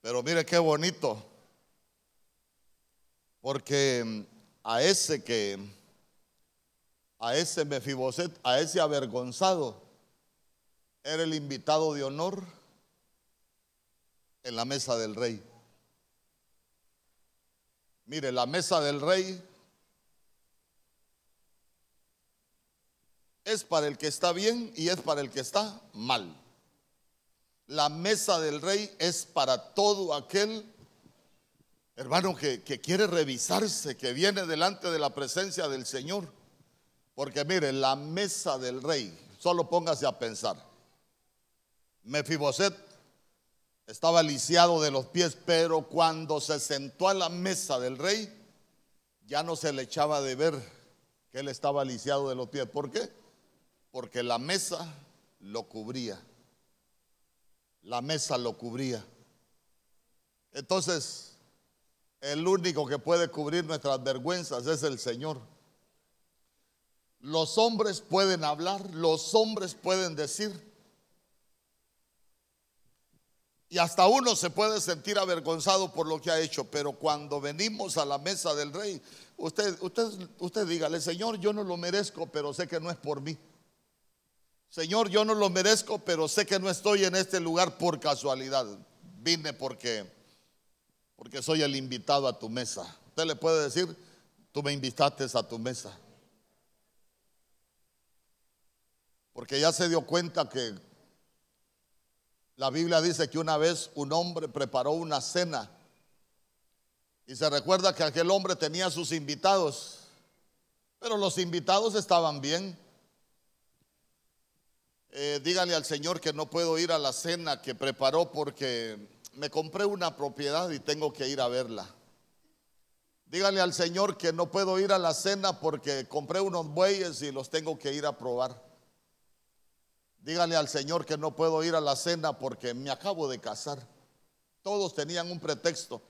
Pero mire qué bonito. Porque a ese que, a ese Mefiboset, a ese avergonzado, era el invitado de honor en la mesa del rey. Mire, la mesa del rey es para el que está bien y es para el que está mal. La mesa del rey es para todo aquel hermano que, quiere revisarse, que viene delante de la presencia del Señor. Porque mire, la mesa del rey, solo póngase a pensar. Mefiboset estaba lisiado de los pies, pero cuando se sentó a la mesa del rey, ya no se le echaba de ver que él estaba lisiado de los pies. ¿Por qué? Porque la mesa lo cubría la mesa lo cubría. Entonces, el único que puede cubrir nuestras vergüenzas es el Señor. Los hombres pueden hablar, los hombres pueden decir. Y hasta uno se puede sentir avergonzado por lo que ha hecho, pero cuando venimos a la mesa del rey, usted, usted, usted dígale, Señor, yo no lo merezco, pero sé que no es por mí. Señor, yo no lo merezco, pero sé que no estoy en este lugar por casualidad. Vine porque, porque soy el invitado a tu mesa. Usted le puede decir, tú me invitaste a tu mesa. Porque ya se dio cuenta que la Biblia dice que una vez un hombre preparó una cena y se recuerda que aquel hombre tenía sus invitados, pero los invitados estaban bien. Eh, dígale al Señor que no puedo ir a la cena que preparó porque me compré una propiedad y tengo que ir a verla. Dígale al Señor que no puedo ir a la cena porque compré unos bueyes y los tengo que ir a probar. Dígale al Señor que no puedo ir a la cena porque me acabo de casar. Todos tenían un pretexto.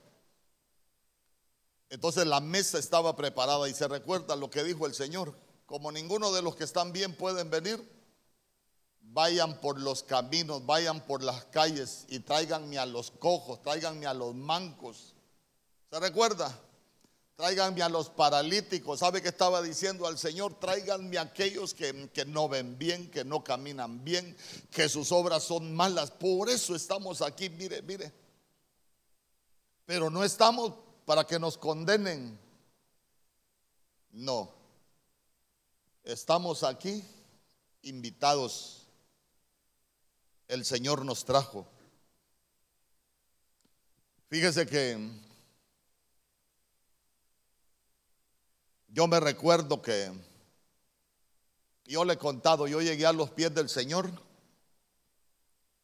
Entonces la mesa estaba preparada y se recuerda lo que dijo el Señor. Como ninguno de los que están bien pueden venir, vayan por los caminos, vayan por las calles y tráiganme a los cojos, tráiganme a los mancos. ¿Se recuerda? Tráiganme a los paralíticos. ¿Sabe qué estaba diciendo al Señor? Tráiganme a aquellos que, que, no ven bien, que no caminan bien, que sus obras son malas. Por eso estamos aquí, mire, mire. Pero no estamos para que nos condenen. No. Estamos aquí invitados el Señor nos trajo. Fíjese que yo me recuerdo que yo le he contado, yo llegué a los pies del Señor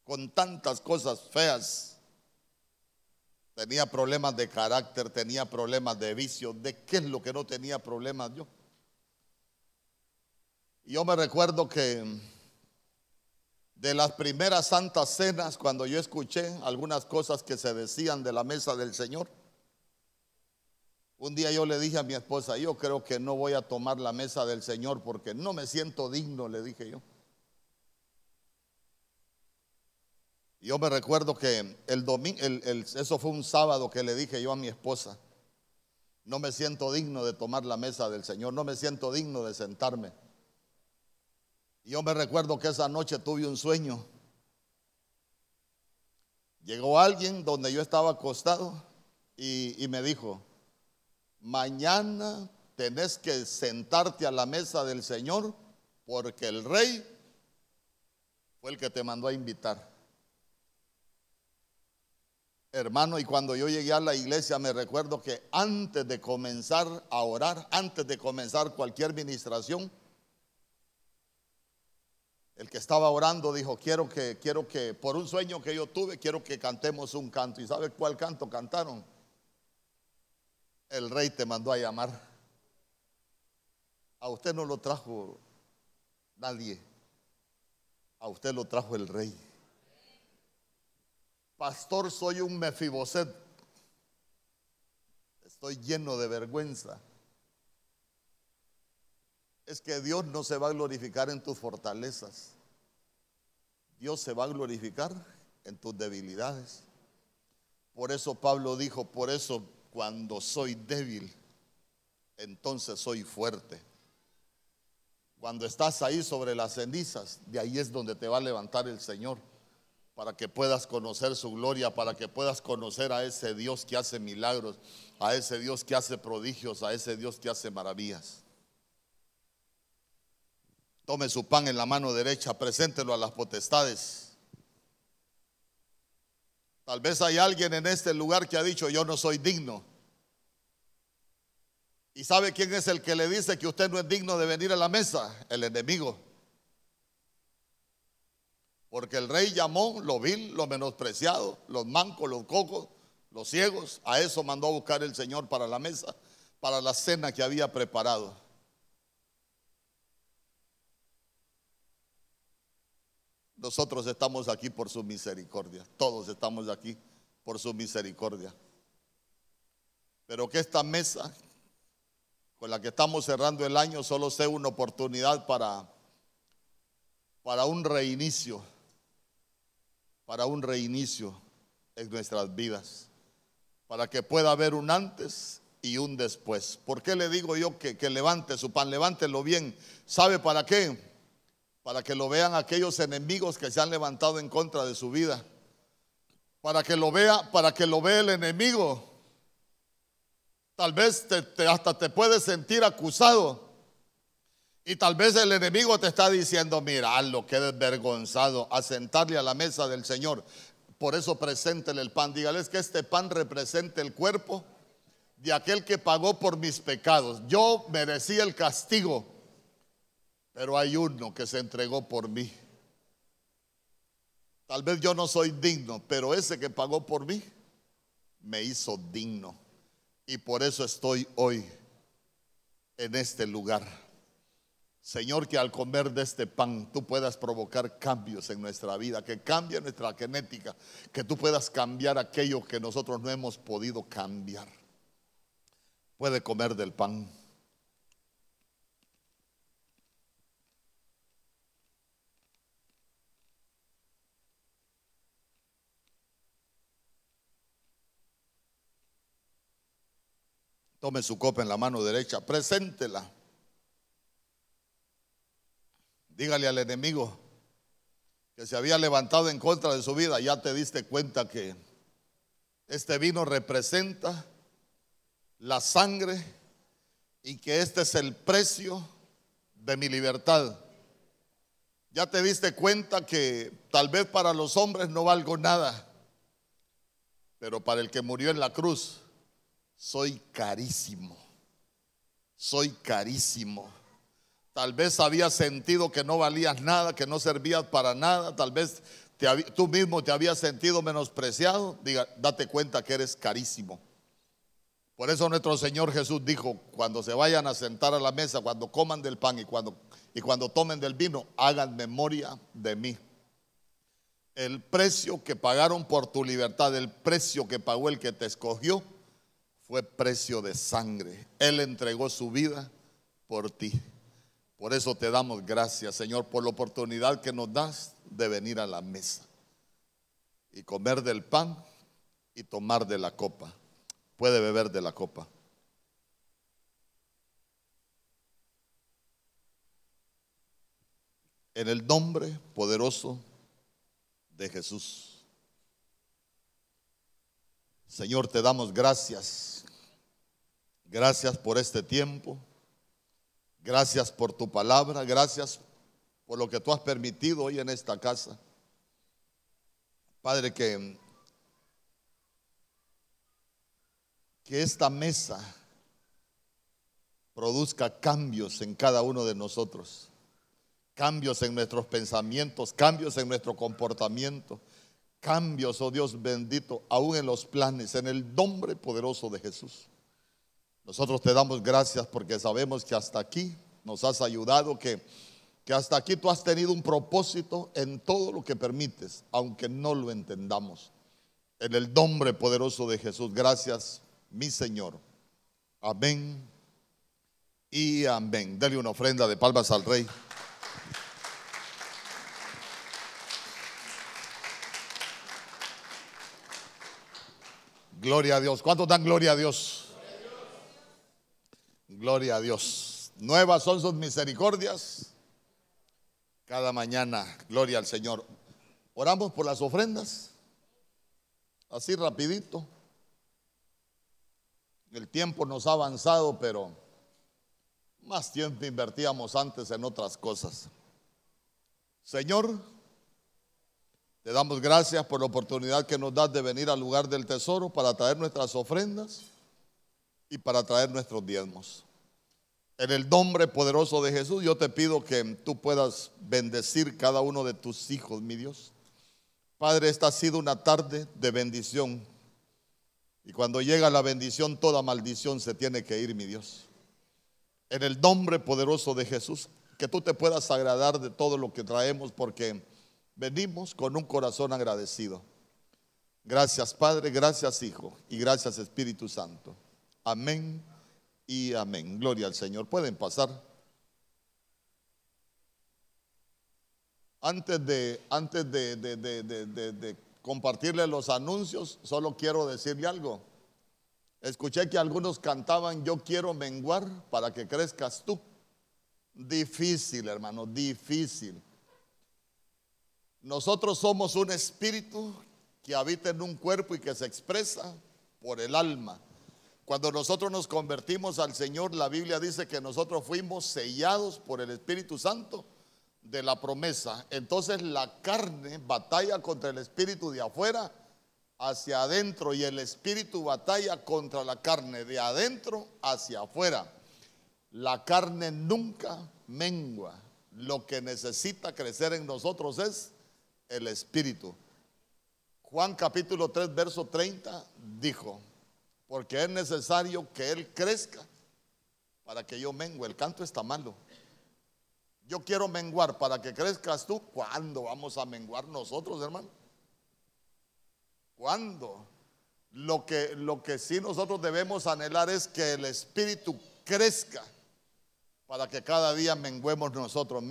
con tantas cosas feas. Tenía problemas de carácter, tenía problemas de vicio. ¿De qué es lo que no tenía problemas yo? Y yo me recuerdo que de las primeras santas cenas, cuando yo escuché algunas cosas que se decían de la mesa del Señor, un día yo le dije a mi esposa, yo creo que no voy a tomar la mesa del Señor porque no me siento digno, le dije yo. Yo me recuerdo que el domingo, eso fue un sábado que le dije yo a mi esposa, no me siento digno de tomar la mesa del Señor, no me siento digno de sentarme yo me recuerdo que esa noche tuve un sueño. Llegó alguien donde yo estaba acostado y, y me dijo, mañana tenés que sentarte a la mesa del Señor porque el rey fue el que te mandó a invitar. Hermano, y cuando yo llegué a la iglesia me recuerdo que antes de comenzar a orar, antes de comenzar cualquier ministración, el que estaba orando dijo, quiero que, quiero que, por un sueño que yo tuve, quiero que cantemos un canto. ¿Y sabe cuál canto cantaron? El rey te mandó a llamar. A usted no lo trajo nadie. A usted lo trajo el rey. Pastor, soy un mefiboset. Estoy lleno de vergüenza. Es que Dios no se va a glorificar en tus fortalezas. Dios se va a glorificar en tus debilidades. Por eso Pablo dijo, por eso cuando soy débil, entonces soy fuerte. Cuando estás ahí sobre las cenizas, de ahí es donde te va a levantar el Señor, para que puedas conocer su gloria, para que puedas conocer a ese Dios que hace milagros, a ese Dios que hace prodigios, a ese Dios que hace maravillas. Tome su pan en la mano derecha, preséntelo a las potestades. Tal vez hay alguien en este lugar que ha dicho, yo no soy digno. ¿Y sabe quién es el que le dice que usted no es digno de venir a la mesa? El enemigo. Porque el rey llamó lo vil, lo menospreciado, los mancos, los cocos, los ciegos. A eso mandó a buscar el Señor para la mesa, para la cena que había preparado. Nosotros estamos aquí por su misericordia. Todos estamos aquí por su misericordia. Pero que esta mesa con la que estamos cerrando el año solo sea una oportunidad para, para un reinicio, para un reinicio en nuestras vidas, para que pueda haber un antes y un después. ¿Por qué le digo yo que, que levante su pan? Levántelo bien. ¿Sabe para qué? Para que lo vean aquellos enemigos que se han levantado en contra de su vida. Para que lo vea, para que lo vea el enemigo Tal vez hasta te puedes sentir acusado. Y tal vez el enemigo te está diciendo, mira, lo que desvergonzado, a sentarle a la mesa del Señor. Por eso preséntele el pan. Dígales que este pan represente el cuerpo de aquel que pagó por mis pecados. Yo merecía el castigo, pero hay uno que se entregó por mí. Tal vez yo no soy digno, pero ese que pagó por mí me hizo digno. Y por eso estoy hoy en este lugar. Señor, que al comer de este pan tú puedas provocar cambios en nuestra vida, que cambie nuestra genética, que tú puedas cambiar aquello que nosotros no hemos podido cambiar. Puede comer del pan. Tome su copa en la mano derecha, preséntela. Dígale al enemigo que se había levantado en contra de su vida, ya te diste cuenta que este vino representa la sangre y que este es el precio de mi libertad. Ya te diste cuenta que tal vez para los hombres no valgo nada, pero para el que murió en la cruz, soy carísimo, soy carísimo. Tal vez habías sentido que no valías nada, que no servías para nada, tal vez tú mismo te habías sentido menospreciado. Diga, date cuenta que eres carísimo. Por eso nuestro Señor Jesús dijo, cuando se vayan a sentar a la mesa, cuando coman del pan y cuando, y cuando tomen del vino, hagan memoria de mí. El precio que pagaron por tu libertad, el precio que pagó el que te escogió, fue precio de sangre. Él entregó su vida por ti. Por eso te damos gracias, Señor, por la oportunidad que nos das de venir a la mesa y comer del pan y tomar de la copa. Puede beber de la copa. En el nombre poderoso de Jesús. Señor, te damos gracias. Gracias por este tiempo. Gracias por tu palabra. Gracias por lo que tú has permitido hoy en esta casa. Padre, que, que esta mesa produzca cambios en cada uno de nosotros. Cambios en nuestros pensamientos, cambios en nuestro comportamiento cambios, oh Dios bendito, aún en los planes, en el nombre poderoso de Jesús. Nosotros te damos gracias porque sabemos que hasta aquí nos has ayudado, que, que hasta aquí tú has tenido un propósito en todo lo que permites, aunque no lo entendamos. En el nombre poderoso de Jesús, gracias, mi Señor. Amén y amén. Dale una ofrenda de palmas al Rey. Gloria a Dios. ¿Cuántos dan gloria a Dios? Gloria a Dios. Nuevas son sus misericordias. Cada mañana, gloria al Señor. Oramos por las ofrendas. Así rapidito. El tiempo nos ha avanzado, pero más tiempo invertíamos antes en otras cosas. Señor, te damos gracias por la oportunidad que nos das de venir al lugar del tesoro para traer nuestras ofrendas y para traer nuestros diezmos. En el nombre poderoso de Jesús, yo te pido que tú puedas bendecir cada uno de tus hijos, mi Dios. Padre, esta ha sido una tarde de bendición. Y cuando llega la bendición, toda maldición se tiene que ir, mi Dios. En el nombre poderoso de Jesús, que tú te puedas agradar de todo lo que traemos porque venimos con un corazón agradecido. Gracias Padre, gracias Hijo y gracias Espíritu Santo. Amén y amén. Gloria al Señor. Pueden pasar. Antes de, antes de, de compartirle los anuncios, solo quiero decirle algo. Escuché que algunos cantaban, yo quiero menguar para que crezcas tú. Difícil, hermano, difícil. Nosotros somos un espíritu que habita en un cuerpo y que se expresa por el alma. Cuando nosotros nos convertimos al Señor, la Biblia dice que nosotros fuimos sellados por el Espíritu Santo de la promesa. Entonces la carne batalla contra el espíritu de afuera hacia adentro y el espíritu batalla contra la carne de adentro hacia afuera. La carne nunca mengua. Lo que necesita crecer en nosotros es el espíritu. Juan capítulo 3, verso 30 dijo, porque es necesario que Él crezca para que yo mengue. El canto está malo. Yo quiero menguar para que crezcas tú. ¿Cuándo vamos a menguar nosotros, hermano? ¿Cuándo? Lo que, lo que sí nosotros debemos anhelar es que el Espíritu crezca para que cada día menguemos nosotros,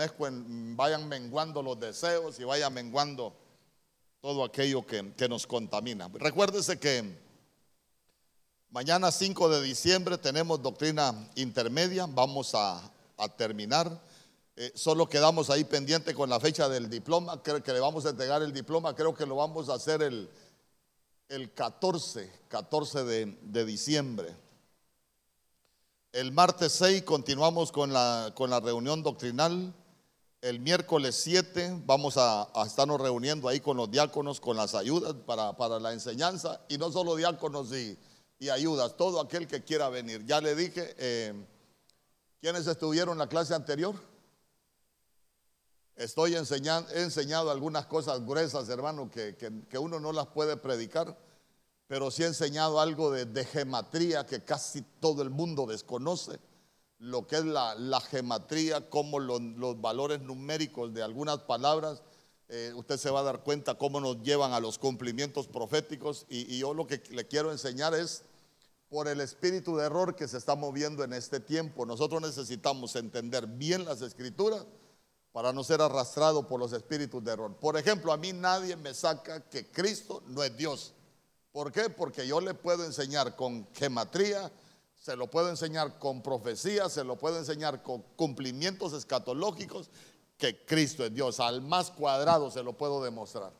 vayan menguando los deseos y vayan menguando todo aquello que, nos contamina. Recuérdese que mañana 5 de diciembre tenemos doctrina intermedia, vamos a, terminar. Eh, solo quedamos ahí pendiente con la fecha del diploma, creo que le vamos a entregar el diploma, creo que lo vamos a hacer el, el 14, 14 de, diciembre. El martes 6 continuamos con la, reunión doctrinal. El miércoles 7 vamos a, estarnos reuniendo ahí con los diáconos, con las ayudas para, la enseñanza. Y no solo diáconos y, ayudas, todo aquel que quiera venir. Ya le dije, eh, ¿quiénes estuvieron en la clase anterior? Estoy enseñando, he enseñado algunas cosas gruesas, hermano, que, que uno no las puede predicar pero sí he enseñado algo de, gematría que casi todo el mundo desconoce, lo que es la, gematría, cómo los valores numéricos de algunas palabras, eh, usted se va a dar cuenta cómo nos llevan a los cumplimientos proféticos y, y yo lo que le quiero enseñar es por el espíritu de error que se está moviendo en este tiempo. Nosotros necesitamos entender bien las escrituras para no ser arrastrado por los espíritus de error. Por ejemplo, a mí nadie me saca que Cristo no es Dios. ¿Por qué? Porque yo le puedo enseñar con gematría, se lo puedo enseñar con profecía, se lo puedo enseñar con cumplimientos escatológicos, que Cristo es Dios. Al más cuadrado se lo puedo demostrar.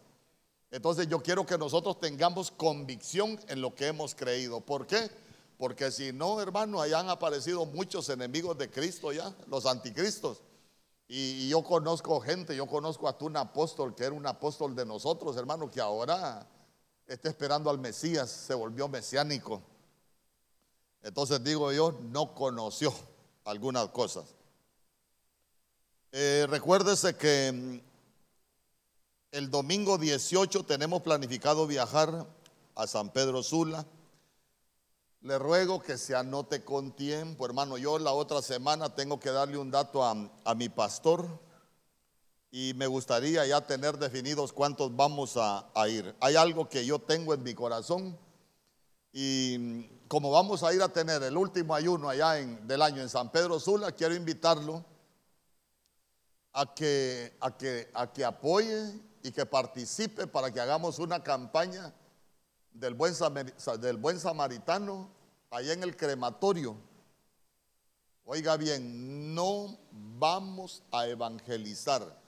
Entonces yo quiero que nosotros tengamos convicción en lo que hemos creído. ¿Por qué? Porque si no, hermano, allá han aparecido muchos enemigos de Cristo ya, los anticristos. Y, yo conozco gente, yo conozco a un apóstol que era un apóstol de nosotros, hermano, que ahora está esperando al Mesías, se volvió mesiánico. Entonces digo yo, no conoció algunas cosas. Eh, recuérdese que mm, el domingo 18 tenemos planificado viajar a San Pedro Sula. Le ruego que se anote con tiempo, hermano. Yo la otra semana tengo que darle un dato a, a mi pastor y me gustaría ya tener definidos cuántos vamos a, ir. Hay algo que yo tengo en mi corazón y como vamos a ir a tener el último ayuno allá en, del año en San Pedro Sula, quiero invitarlo a que, a, que, a que apoye y que participe para que hagamos una campaña del buen, del buen samaritano allá en el crematorio. Oiga bien, no vamos a evangelizar,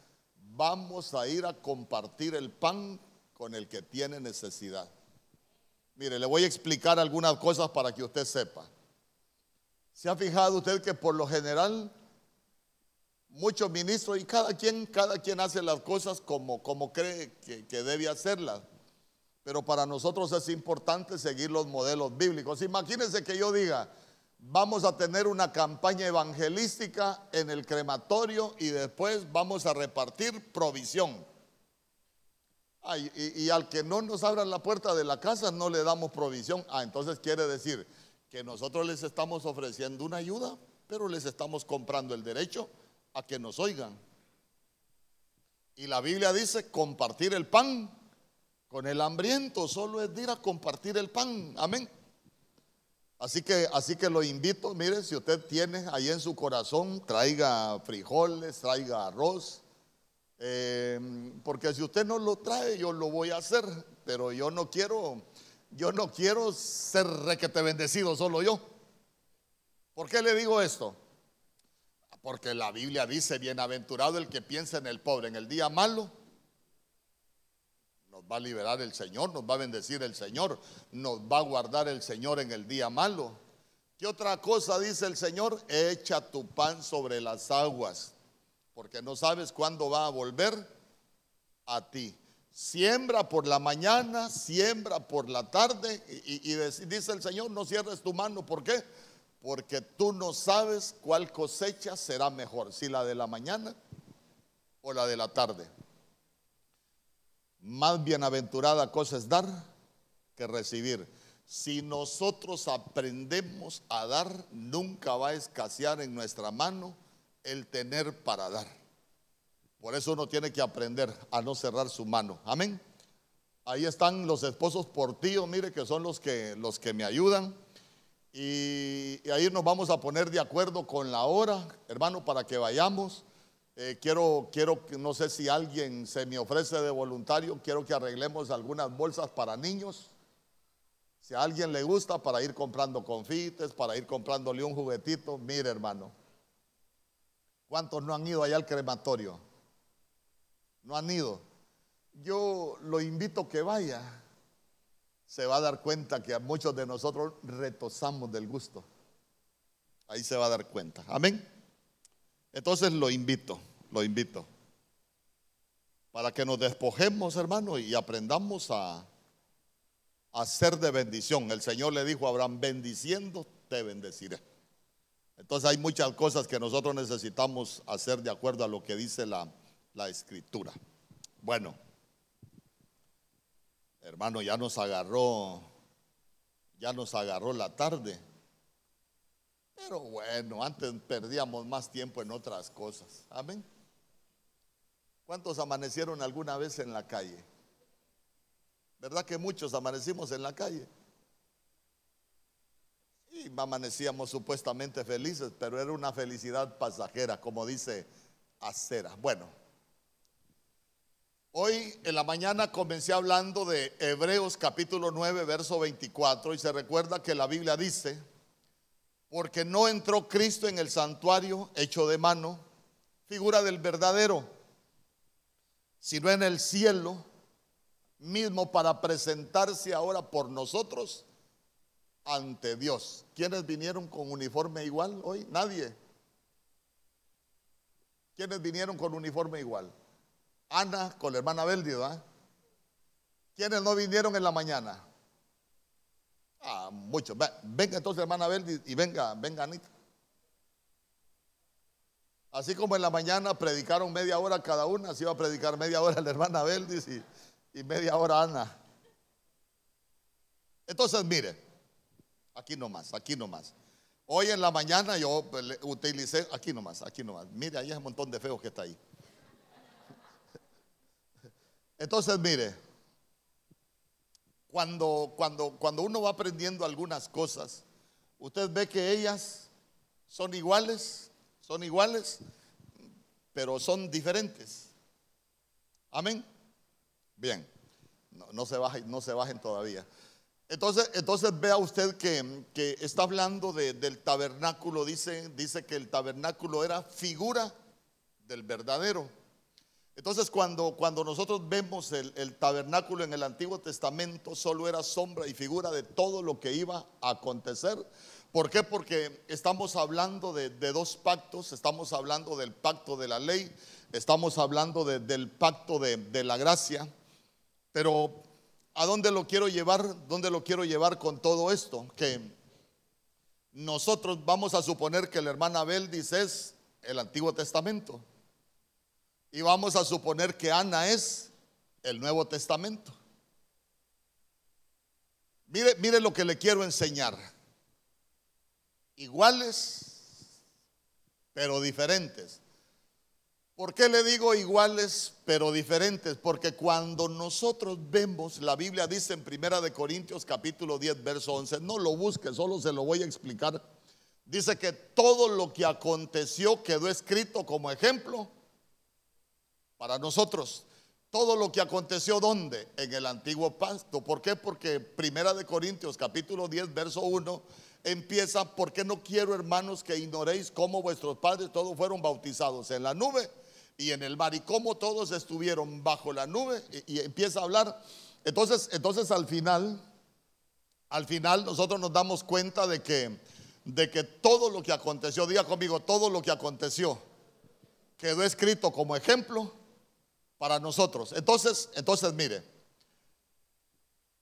vamos a ir a compartir el pan con el que tiene necesidad. Mire, le voy a explicar algunas cosas para que usted sepa. ¿Se ha fijado usted que por lo general muchos ministros y cada quien, cada quien hace las cosas como, como cree que, que debe hacerlas? Pero para nosotros es importante seguir los modelos bíblicos. Imagínense que yo diga, vamos a tener una campaña evangelística en el crematorio y después vamos a repartir provisión. y, al que no nos abran la puerta de la casa no le damos provisión. Ah, entonces quiere decir que nosotros les estamos ofreciendo una ayuda, pero les estamos comprando el derecho a que nos oigan. Y la Biblia dice compartir el pan con el hambriento, solo es ir a compartir el pan. Amén. Así que, así que lo invito, mire, si usted tiene ahí en su corazón, traiga frijoles, traiga arroz, eh, porque si usted no lo trae, yo lo voy a hacer, pero yo no quiero, yo no quiero ser requete bendecido solo yo. ¿Por qué le digo esto? Porque la Biblia dice, bienaventurado el que piensa en el pobre en el día malo, nos va a liberar el Señor, nos va a bendecir el Señor, nos va a guardar el Señor en el día malo. ¿Qué otra cosa dice el Señor? Echa tu pan sobre las aguas, porque no sabes cuándo va a volver a ti. Siembra por la mañana, siembra por la tarde, y, y dice el Señor, no cierres tu mano. ¿Por qué? Porque tú no sabes cuál cosecha será mejor, si la de la mañana o la de la tarde. Más bienaventurada cosa es dar que recibir. Si nosotros aprendemos a dar, nunca va a escasear en nuestra mano el tener para dar. Por eso uno tiene que aprender a no cerrar su mano. Amén. Ahí están los esposos por tío, mire que son los que, los que me ayudan. Y, y ahí nos vamos a poner de acuerdo con la hora, hermano, para que vayamos. Eh, quiero, quiero, no sé si alguien se me ofrece de voluntario, quiero que arreglemos algunas bolsas para niños. Si a alguien le gusta para ir comprando confites, para ir comprándole un juguetito, mire hermano, ¿cuántos no han ido allá al crematorio? No han ido. Yo lo invito que vaya. Se va a dar cuenta que a muchos de nosotros retosamos del gusto. Ahí se va a dar cuenta. Amén. Entonces lo invito, lo invito. Para que nos despojemos, hermano, y aprendamos a, a ser de bendición. El Señor le dijo a Abraham, bendiciendo te bendeciré. Entonces hay muchas cosas que nosotros necesitamos hacer de acuerdo a lo que dice la, la escritura. Bueno, hermano, ya nos agarró, ya nos agarró la tarde. Pero bueno, antes perdíamos más tiempo en otras cosas. Amén. ¿Cuántos amanecieron alguna vez en la calle? ¿Verdad que muchos amanecimos en la calle? Y amanecíamos supuestamente felices, pero era una felicidad pasajera, como dice Acera. Bueno, hoy en la mañana comencé hablando de Hebreos capítulo 9, verso 24, y se recuerda que la Biblia dice, porque no entró Cristo en el santuario hecho de mano, figura del verdadero, sino en el cielo mismo para presentarse ahora por nosotros ante Dios. ¿Quiénes vinieron con uniforme igual hoy? Nadie. ¿Quiénes vinieron con uniforme igual? Ana con la hermana Beldi, ¿verdad? ¿Quiénes no vinieron en la mañana? Ah, muchos. Venga entonces, hermana Abel, y venga, venga Anita. Así como en la mañana predicaron media hora cada una, así iba a predicar media hora la hermana Beldis y, y media hora Ana. Entonces, mire, aquí nomás, aquí nomás. Hoy en la mañana yo utilicé, aquí nomás, aquí nomás. Mire, ahí hay un montón de feos que está ahí. Entonces, mire, cuando, cuando, cuando uno va aprendiendo algunas cosas, usted ve que ellas son iguales, son iguales, pero son diferentes. Amén. Bien, no, se bajen, no se bajen todavía. Entonces, entonces vea usted que, que está hablando de- del tabernáculo, dice, dice que el tabernáculo era figura del verdadero. Entonces cuando, cuando nosotros vemos el, tabernáculo en el Antiguo Testamento, solo era sombra y figura de todo lo que iba a acontecer. ¿Por qué? Porque estamos hablando de, dos pactos, estamos hablando del pacto de la ley, estamos hablando de- del pacto de, de la gracia, pero ¿a dónde lo quiero llevar? ¿Dónde lo quiero llevar con todo esto? Que nosotros vamos a suponer que el hermano Abel dice es el Antiguo Testamento. Y vamos a suponer que Ana es el Nuevo Testamento. Mire, lo que le quiero enseñar. Iguales, pero diferentes. ¿Por qué le digo iguales pero diferentes? Porque cuando nosotros vemos, la Biblia dice en Primera de Corintios capítulo 10, verso 11, no lo busque, solo se lo voy a explicar. Dice que todo lo que aconteció quedó escrito como ejemplo para nosotros. Todo lo que aconteció ¿dónde? En el antiguo pacto. ¿Por qué? Porque Primera de Corintios capítulo 10 verso 1 empieza, porque no quiero hermanos que ignoréis cómo vuestros padres todos fueron bautizados en la nube y en el mar y cómo todos estuvieron bajo la nube y, y empieza a hablar. Entonces, entonces al final, al final nosotros nos damos cuenta de que, de que todo lo que aconteció, diga conmigo, todo lo que aconteció quedó escrito como ejemplo para nosotros. Entonces, entonces mire,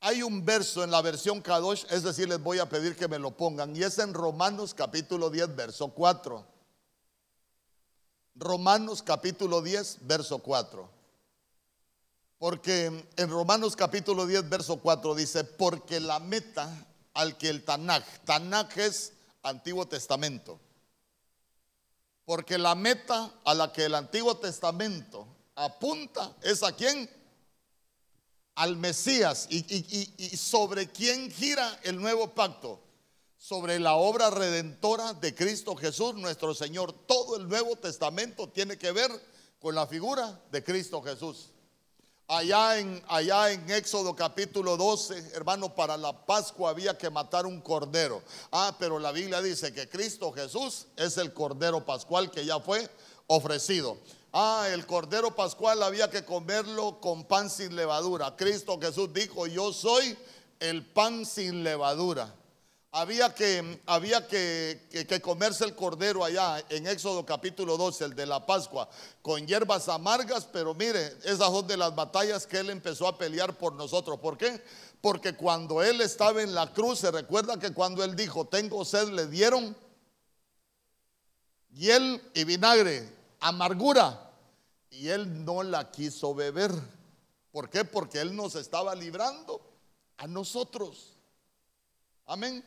hay un verso en la versión Kadosh, es decir, les voy a pedir que me lo pongan, y es en Romanos capítulo 10, verso 4. Romanos capítulo 10, verso 4. Porque en Romanos capítulo 10, verso 4 dice, porque la meta al que el Tanaj, Tanaj es Antiguo Testamento, porque la meta a la que el Antiguo Testamento apunta es a quién? Al Mesías. ¿Y, sobre quién gira el nuevo pacto? Sobre la obra redentora de Cristo Jesús, nuestro Señor. Todo el Nuevo Testamento tiene que ver con la figura de Cristo Jesús. Allá en, allá en Éxodo capítulo 12, hermano, para la Pascua había que matar un cordero. Ah, pero la Biblia dice que Cristo Jesús es el cordero pascual que ya fue ofrecido. Ah, el cordero pascual había que comerlo con pan sin levadura. Cristo Jesús dijo, yo soy el pan sin levadura. Había que, había que, que- comerse el cordero allá en Éxodo capítulo 12, el de la Pascua, con hierbas amargas, pero mire, esas son de las batallas que él empezó a pelear por nosotros. ¿Por qué? Porque cuando él estaba en la cruz, se recuerda que cuando él dijo, tengo sed, le dieron hiel y vinagre, amargura, y él no la quiso beber. ¿Por qué? Porque él nos estaba librando a nosotros. Amén.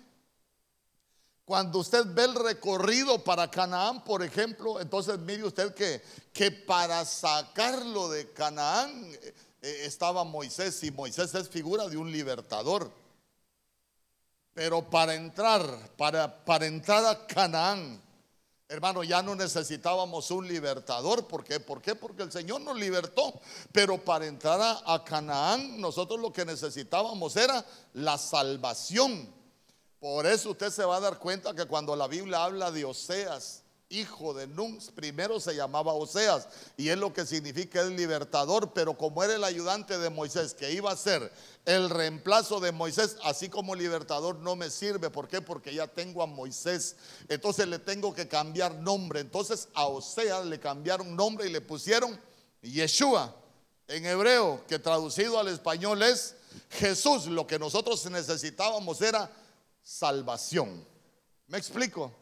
Cuando usted ve el recorrido para Canaán, por ejemplo, entonces mire usted que, que para sacarlo de Canaán eh, eh, estaba Moisés y Moisés es figura de un libertador. Pero para entrar, para, para entrar a Canaán, hermano, ya no necesitábamos un libertador. ¿Por qué? ¿Por qué? Porque el Señor nos libertó. Pero para entrar a, a Canaán, nosotros lo que necesitábamos era la salvación. Por eso usted se va a dar cuenta que cuando la Biblia habla de Oseas, hijo de Nun, primero se llamaba Oseas y es lo que significa el libertador, pero como era el ayudante de Moisés, que iba a ser el reemplazo de Moisés, así como libertador no me sirve. ¿Por qué? Porque ya tengo a Moisés, entonces le tengo que cambiar nombre. Entonces a Oseas le cambiaron nombre y le pusieron Yeshua en hebreo, que traducido al español es Jesús. Lo que nosotros necesitábamos era salvación. ¿Me explico?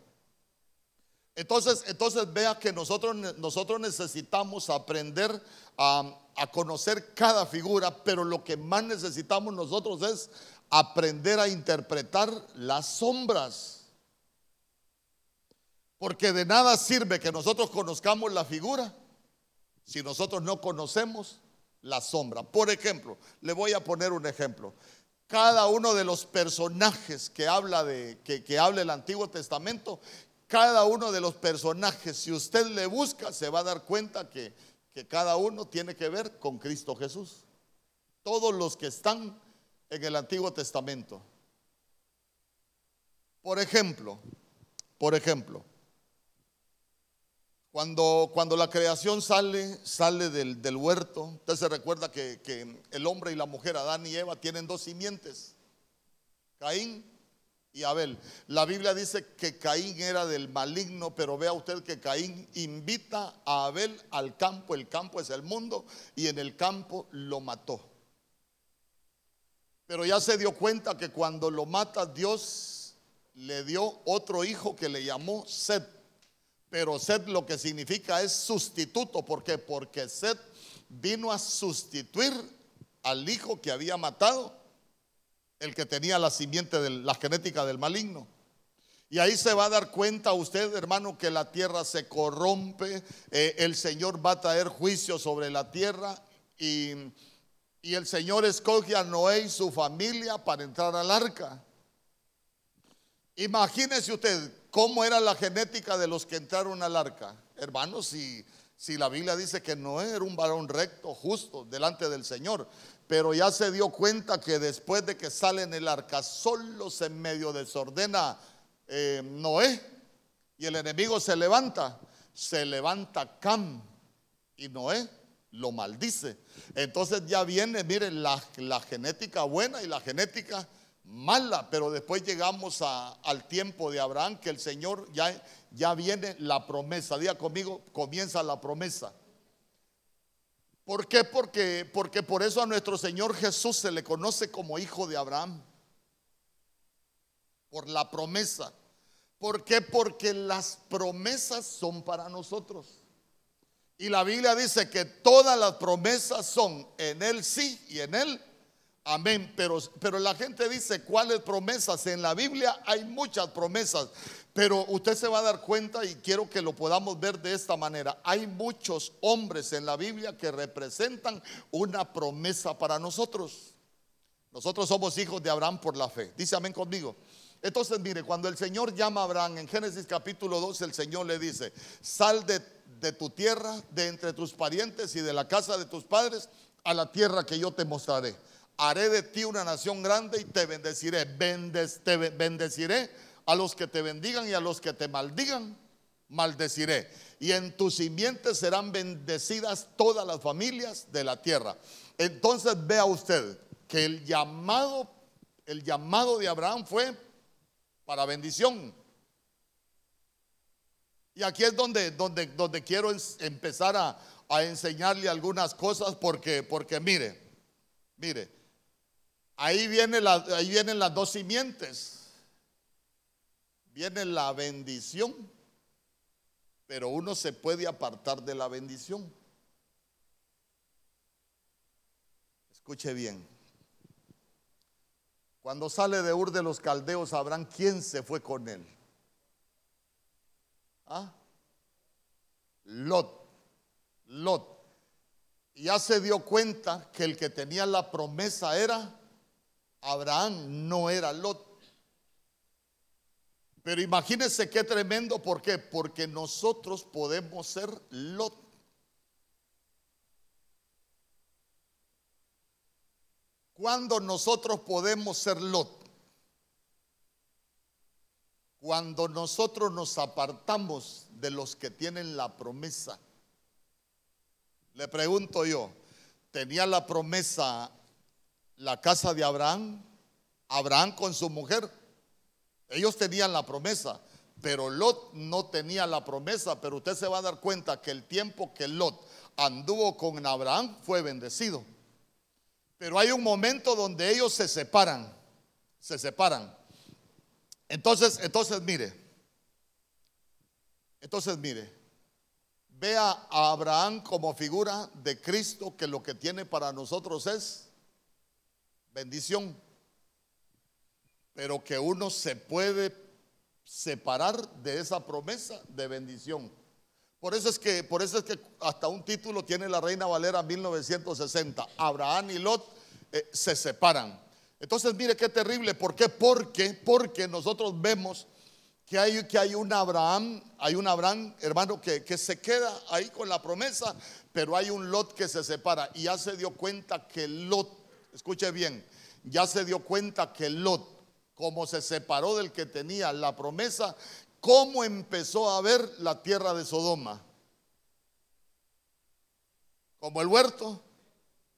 Entonces, entonces vea que nosotros, nosotros necesitamos aprender a, a conocer cada figura, pero lo que más necesitamos nosotros es aprender a interpretar las sombras. Porque de nada sirve que nosotros conozcamos la figura si nosotros no conocemos la sombra. Por ejemplo, le voy a poner un ejemplo. Cada uno de los personajes que habla de que, que habla el Antiguo Testamento, cada uno de los personajes, si usted le busca, se va a dar cuenta que, que cada uno tiene que ver con Cristo Jesús. Todos los que están en el Antiguo Testamento. Por ejemplo, por ejemplo, cuando, cuando la creación sale, sale del, del huerto, usted se recuerda que, que el hombre y la mujer, Adán y Eva, tienen dos simientes, Caín y Abel. La Biblia dice que Caín era del maligno, pero vea usted que Caín invita a Abel al campo, el campo es el mundo, y en el campo lo mató. Pero ya se dio cuenta que cuando lo mata Dios le dio otro hijo que le llamó Sed. Pero Sed lo que significa es sustituto. ¿Por qué? Porque Sed vino a sustituir al hijo que había matado, el que tenía la simiente de la genética del maligno. Y ahí se va a dar cuenta usted, hermano, que la tierra se corrompe, eh, el Señor va a traer juicio sobre la tierra y, el Señor escoge a Noé y su familia para entrar al arca. Imagínese usted cómo era la genética de los que entraron al arca. Hermanos, si, si la Biblia dice que Noé era un varón recto, justo, delante del Señor, pero ya se dio cuenta que después de que sale en el arca, solo se medio desordena eh, Noé y el enemigo se levanta, se levanta Cam y Noé lo maldice. Entonces ya viene, miren, la, genética buena y la genética mala, pero después llegamos al tiempo de Abraham, que el Señor ya, ya viene la promesa. Diga conmigo, comienza la promesa. ¿Por qué? Porque, porque por eso a nuestro Señor Jesús se le conoce como hijo de Abraham. Por la promesa. ¿Por qué? Porque las promesas son para nosotros. Y la Biblia dice que todas las promesas son en Él sí y en Él Amén. Pero, pero la gente dice, ¿cuáles promesas? En la Biblia hay muchas promesas. Pero usted se va a dar cuenta y quiero que lo podamos ver de esta manera. Hay muchos hombres en la Biblia que representan una promesa para nosotros. Nosotros somos hijos de Abraham por la fe. Dice amén conmigo. Entonces, mire, cuando el Señor llama a Abraham en Génesis capítulo 2, el Señor le dice, sal de, tu tierra, de entre tus parientes y de la casa de tus padres a la tierra que yo te mostraré haré de ti una nación grande y te bendeciré. te bendeciré a los que te bendigan y a los que te maldigan, maldeciré. Y en tus simientes serán bendecidas todas las familias de la tierra. Entonces vea usted que el llamado, el llamado de Abraham fue para bendición. Y aquí es donde, donde, donde quiero empezar a, a enseñarle algunas cosas porque, porque mire, mire, Ahí, viene la, ahí vienen las dos simientes. Viene la bendición, pero uno se puede apartar de la bendición. Escuche bien. Cuando sale de Ur de los Caldeos, sabrán quién se fue con él. ¿Ah? Lot. Lot. Y ya se dio cuenta que el que tenía la promesa era Abraham no era Lot. Pero imagínense qué tremendo, ¿por qué? Porque nosotros podemos ser Lot. Cuando nosotros podemos ser Lot? Cuando nosotros nos apartamos de los que tienen la promesa. Le pregunto yo, ¿tenía la promesa la casa de Abraham, Abraham con su mujer. Ellos tenían la promesa, pero Lot no tenía la promesa, pero usted se va a dar cuenta que el tiempo que Lot anduvo con Abraham fue bendecido. Pero hay un momento donde ellos se separan, se separan. Entonces, entonces mire, entonces mire, vea a Abraham como figura de Cristo que lo que tiene para nosotros es bendición, pero que uno se puede separar de esa promesa de bendición. Por eso es que, por eso es que hasta un título tiene la Reina Valera 1960. Abraham y Lot eh, se separan. Entonces, mire qué terrible. ¿Por qué? Porque, porque nosotros vemos que hay, que hay un Abraham, hay un Abraham, hermano, que, que se queda ahí con la promesa, pero hay un Lot que se separa. Y ya se dio cuenta que Lot escuche bien, ya se dio cuenta que Lot, como se separó del que tenía la promesa, cómo empezó a ver la tierra de Sodoma. Como el huerto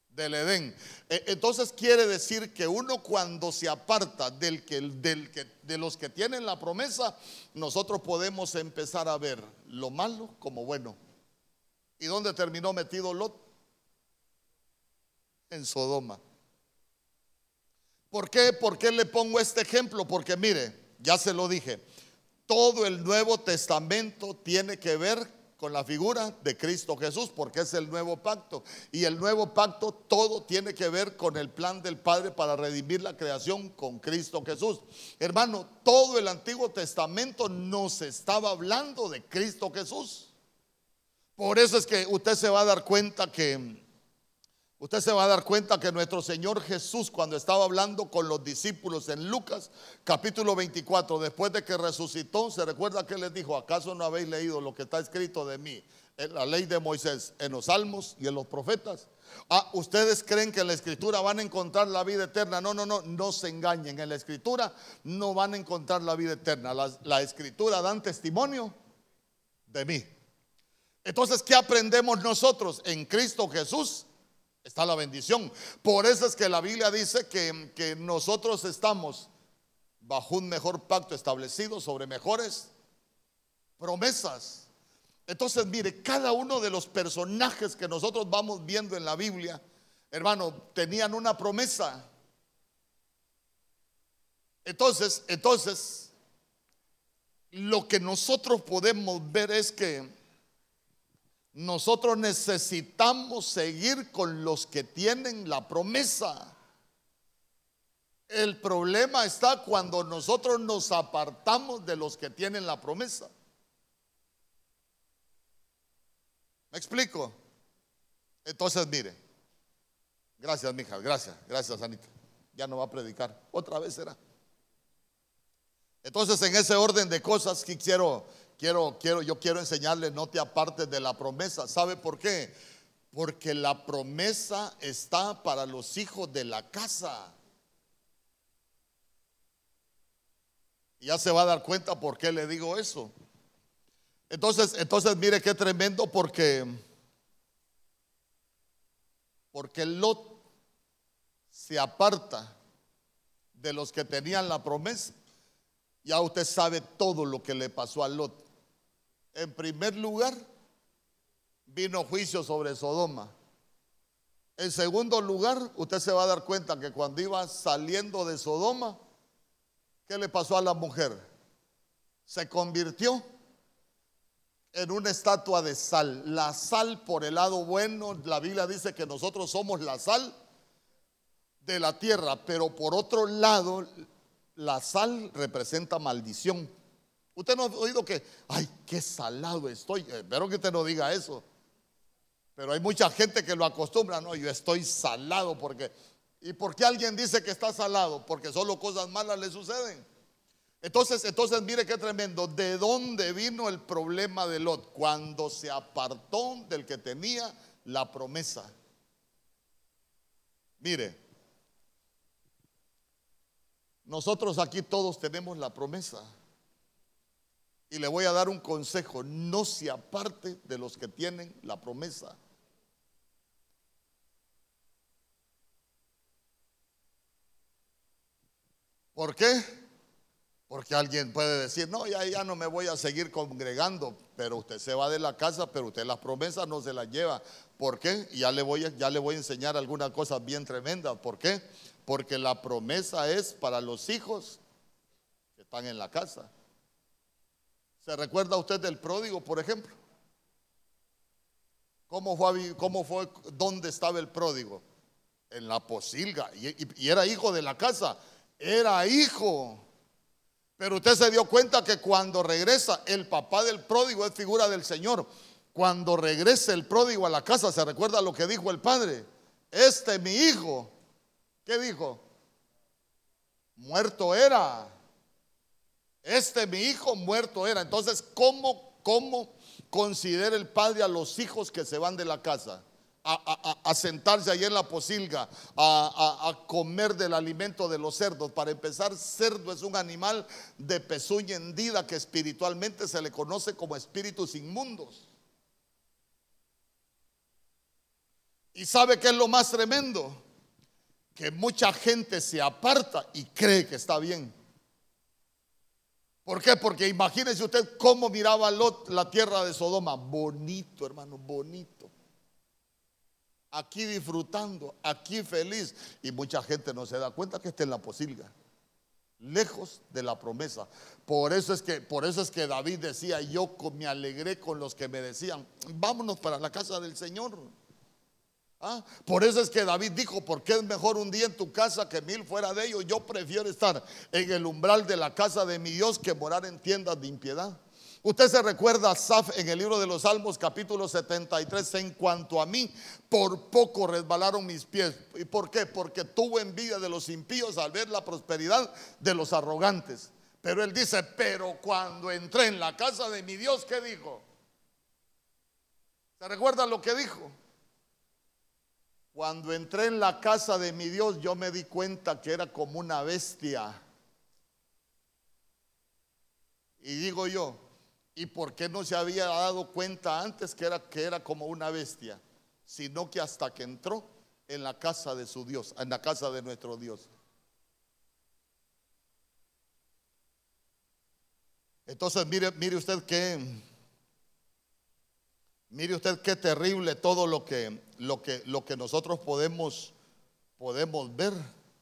del Edén. E, entonces quiere decir que uno cuando se aparta del que, del que, de los que tienen la promesa, nosotros podemos empezar a ver lo malo como bueno. ¿Y dónde terminó metido Lot? En Sodoma. ¿Por qué? ¿Por qué le pongo este ejemplo? Porque mire, ya se lo dije, todo el Nuevo Testamento tiene que ver con la figura de Cristo Jesús, porque es el nuevo pacto. Y el nuevo pacto todo tiene que ver con el plan del Padre para redimir la creación con Cristo Jesús. Hermano, todo el Antiguo Testamento nos estaba hablando de Cristo Jesús. Por eso es que usted se va a dar cuenta que Usted se va a dar cuenta que nuestro Señor Jesús, cuando estaba hablando con los discípulos en Lucas capítulo 24, después de que resucitó, se recuerda que les dijo, ¿acaso no habéis leído lo que está escrito de mí en la ley de Moisés, en los salmos y en los profetas? Ah, ustedes creen que en la escritura van a encontrar la vida eterna. No, no, no, no se engañen. En la escritura no van a encontrar la vida eterna. La, la escritura dan testimonio de mí. Entonces, ¿qué aprendemos nosotros en Cristo Jesús? Está la bendición. Por eso es que la Biblia dice que, que nosotros estamos bajo un mejor pacto establecido sobre mejores promesas. Entonces, mire, cada uno de los personajes que nosotros vamos viendo en la Biblia, hermano, tenían una promesa. Entonces, entonces, lo que nosotros podemos ver es que nosotros necesitamos seguir con los que tienen la promesa. El problema está cuando nosotros nos apartamos de los que tienen la promesa. ¿Me explico? Entonces, mire. Gracias, mija. Gracias. Gracias, Anita. Ya no va a predicar. Otra vez será. Entonces, en ese orden de cosas que quiero quiero, quiero, yo quiero enseñarle, no te apartes de la promesa. ¿Sabe por qué? Porque la promesa está para los hijos de la casa. ya se va a dar cuenta por qué le digo eso. Entonces, entonces mire qué tremendo porque porque Lot se aparta de los que tenían la promesa. Ya usted sabe todo lo que le pasó a Lot. En primer lugar, vino juicio sobre Sodoma. En segundo lugar, usted se va a dar cuenta que cuando iba saliendo de Sodoma, ¿qué le pasó a la mujer? Se convirtió en una estatua de sal. La sal por el lado bueno, la Biblia dice que nosotros somos la sal de la tierra, pero por otro lado, la sal representa maldición. Usted no ha oído que, ay, qué salado estoy. Espero que usted no diga eso. Pero hay mucha gente que lo acostumbra, no, yo estoy salado porque... ¿Y por qué alguien dice que está salado? Porque solo cosas malas le suceden. Entonces, entonces mire qué tremendo. ¿De dónde vino el problema de Lot? Cuando se apartó del que tenía la promesa. Mire, nosotros aquí todos tenemos la promesa. Y le voy a dar un consejo, no se aparte de los que tienen la promesa. ¿Por qué? Porque alguien puede decir, no, ya, ya no me voy a seguir congregando, pero usted se va de la casa, pero usted las promesas no se las lleva. ¿Por qué? ya le voy a, ya le voy a enseñar alguna cosa bien tremenda. ¿Por qué? Porque la promesa es para los hijos que están en la casa. ¿Se recuerda usted del pródigo, por ejemplo? ¿Cómo fue, cómo fue dónde estaba el pródigo? En la posilga. Y, y era hijo de la casa. Era hijo. Pero usted se dio cuenta que cuando regresa, el papá del pródigo es figura del Señor. Cuando regresa el pródigo a la casa, se recuerda lo que dijo el padre. Este mi hijo. ¿Qué dijo? Muerto era este mi hijo muerto era. Entonces, ¿cómo, cómo considera el padre a los hijos que se van de la casa? a, sentarse ahí en la posilga, a, a, comer del alimento de los cerdos. Para empezar, cerdo es un animal de pezuña hendida que espiritualmente se le conoce como espíritus inmundos. ¿Y sabe qué es lo más tremendo? Que mucha gente se aparta y cree que está bien. ¿Por qué? Porque imagínese usted cómo miraba Lot la tierra de Sodoma. Bonito, hermano, bonito. Aquí disfrutando, aquí feliz. Y mucha gente no se da cuenta que está en la posilga. Lejos de la promesa. Por eso es que, por eso es que David decía, yo me alegré con los que me decían, vámonos para la casa del Señor. ¿Ah? Por eso es que David dijo, porque es mejor un día en tu casa que mil fuera de ellos. Yo prefiero estar en el umbral de la casa de mi Dios que morar en tiendas de impiedad. Usted se recuerda a Saf en el libro de los Salmos capítulo 73, en cuanto a mí, por poco resbalaron mis pies. ¿Y por qué? Porque tuvo envidia de los impíos al ver la prosperidad de los arrogantes. Pero él dice, pero cuando entré en la casa de mi Dios, ¿qué dijo? ¿Se recuerda lo que dijo? Cuando entré en la casa de mi Dios, yo me di cuenta que era como una bestia. Y digo yo, ¿y por qué no se había dado cuenta antes que era, que era como una bestia? Sino que hasta que entró en la casa de su Dios, en la casa de nuestro Dios. Entonces, mire, mire usted que Mire usted qué terrible todo lo que, lo que, lo que nosotros podemos, podemos ver,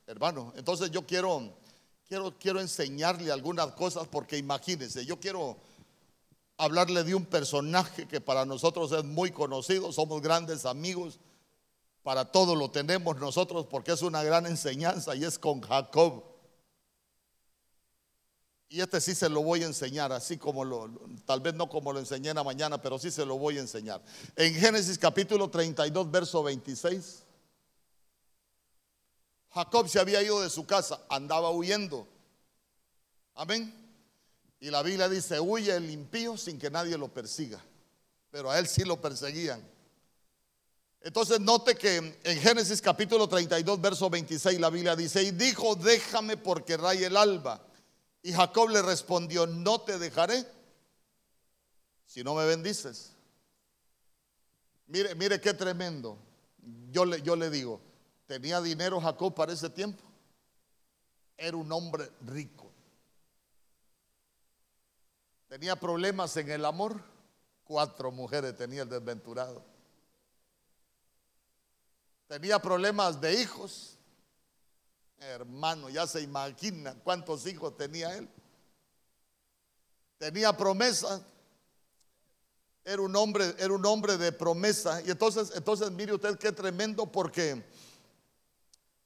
hermano. Entonces yo quiero, quiero, quiero enseñarle algunas cosas porque imagínense, yo quiero hablarle de un personaje que para nosotros es muy conocido, somos grandes amigos, para todo lo tenemos nosotros porque es una gran enseñanza y es con Jacob. Y este sí se lo voy a enseñar, así como lo, tal vez no como lo enseñé en la mañana, pero sí se lo voy a enseñar. En Génesis capítulo 32, verso 26. Jacob se había ido de su casa, andaba huyendo. Amén. Y la Biblia dice, huye el impío sin que nadie lo persiga. Pero a él sí lo perseguían. Entonces note que en Génesis capítulo 32, verso 26, la Biblia dice, y dijo, déjame porque raya el alba y Jacob le respondió, no te dejaré si no me bendices. Mire, mire qué tremendo. Yo le, yo le digo, ¿tenía dinero Jacob para ese tiempo? Era un hombre rico. ¿Tenía problemas en el amor? Cuatro mujeres tenía el desventurado. ¿Tenía problemas de hijos? Hermano, ya se imagina cuántos hijos tenía él. Tenía promesa. Era un hombre, era un hombre de promesa. Y entonces, entonces mire usted qué tremendo porque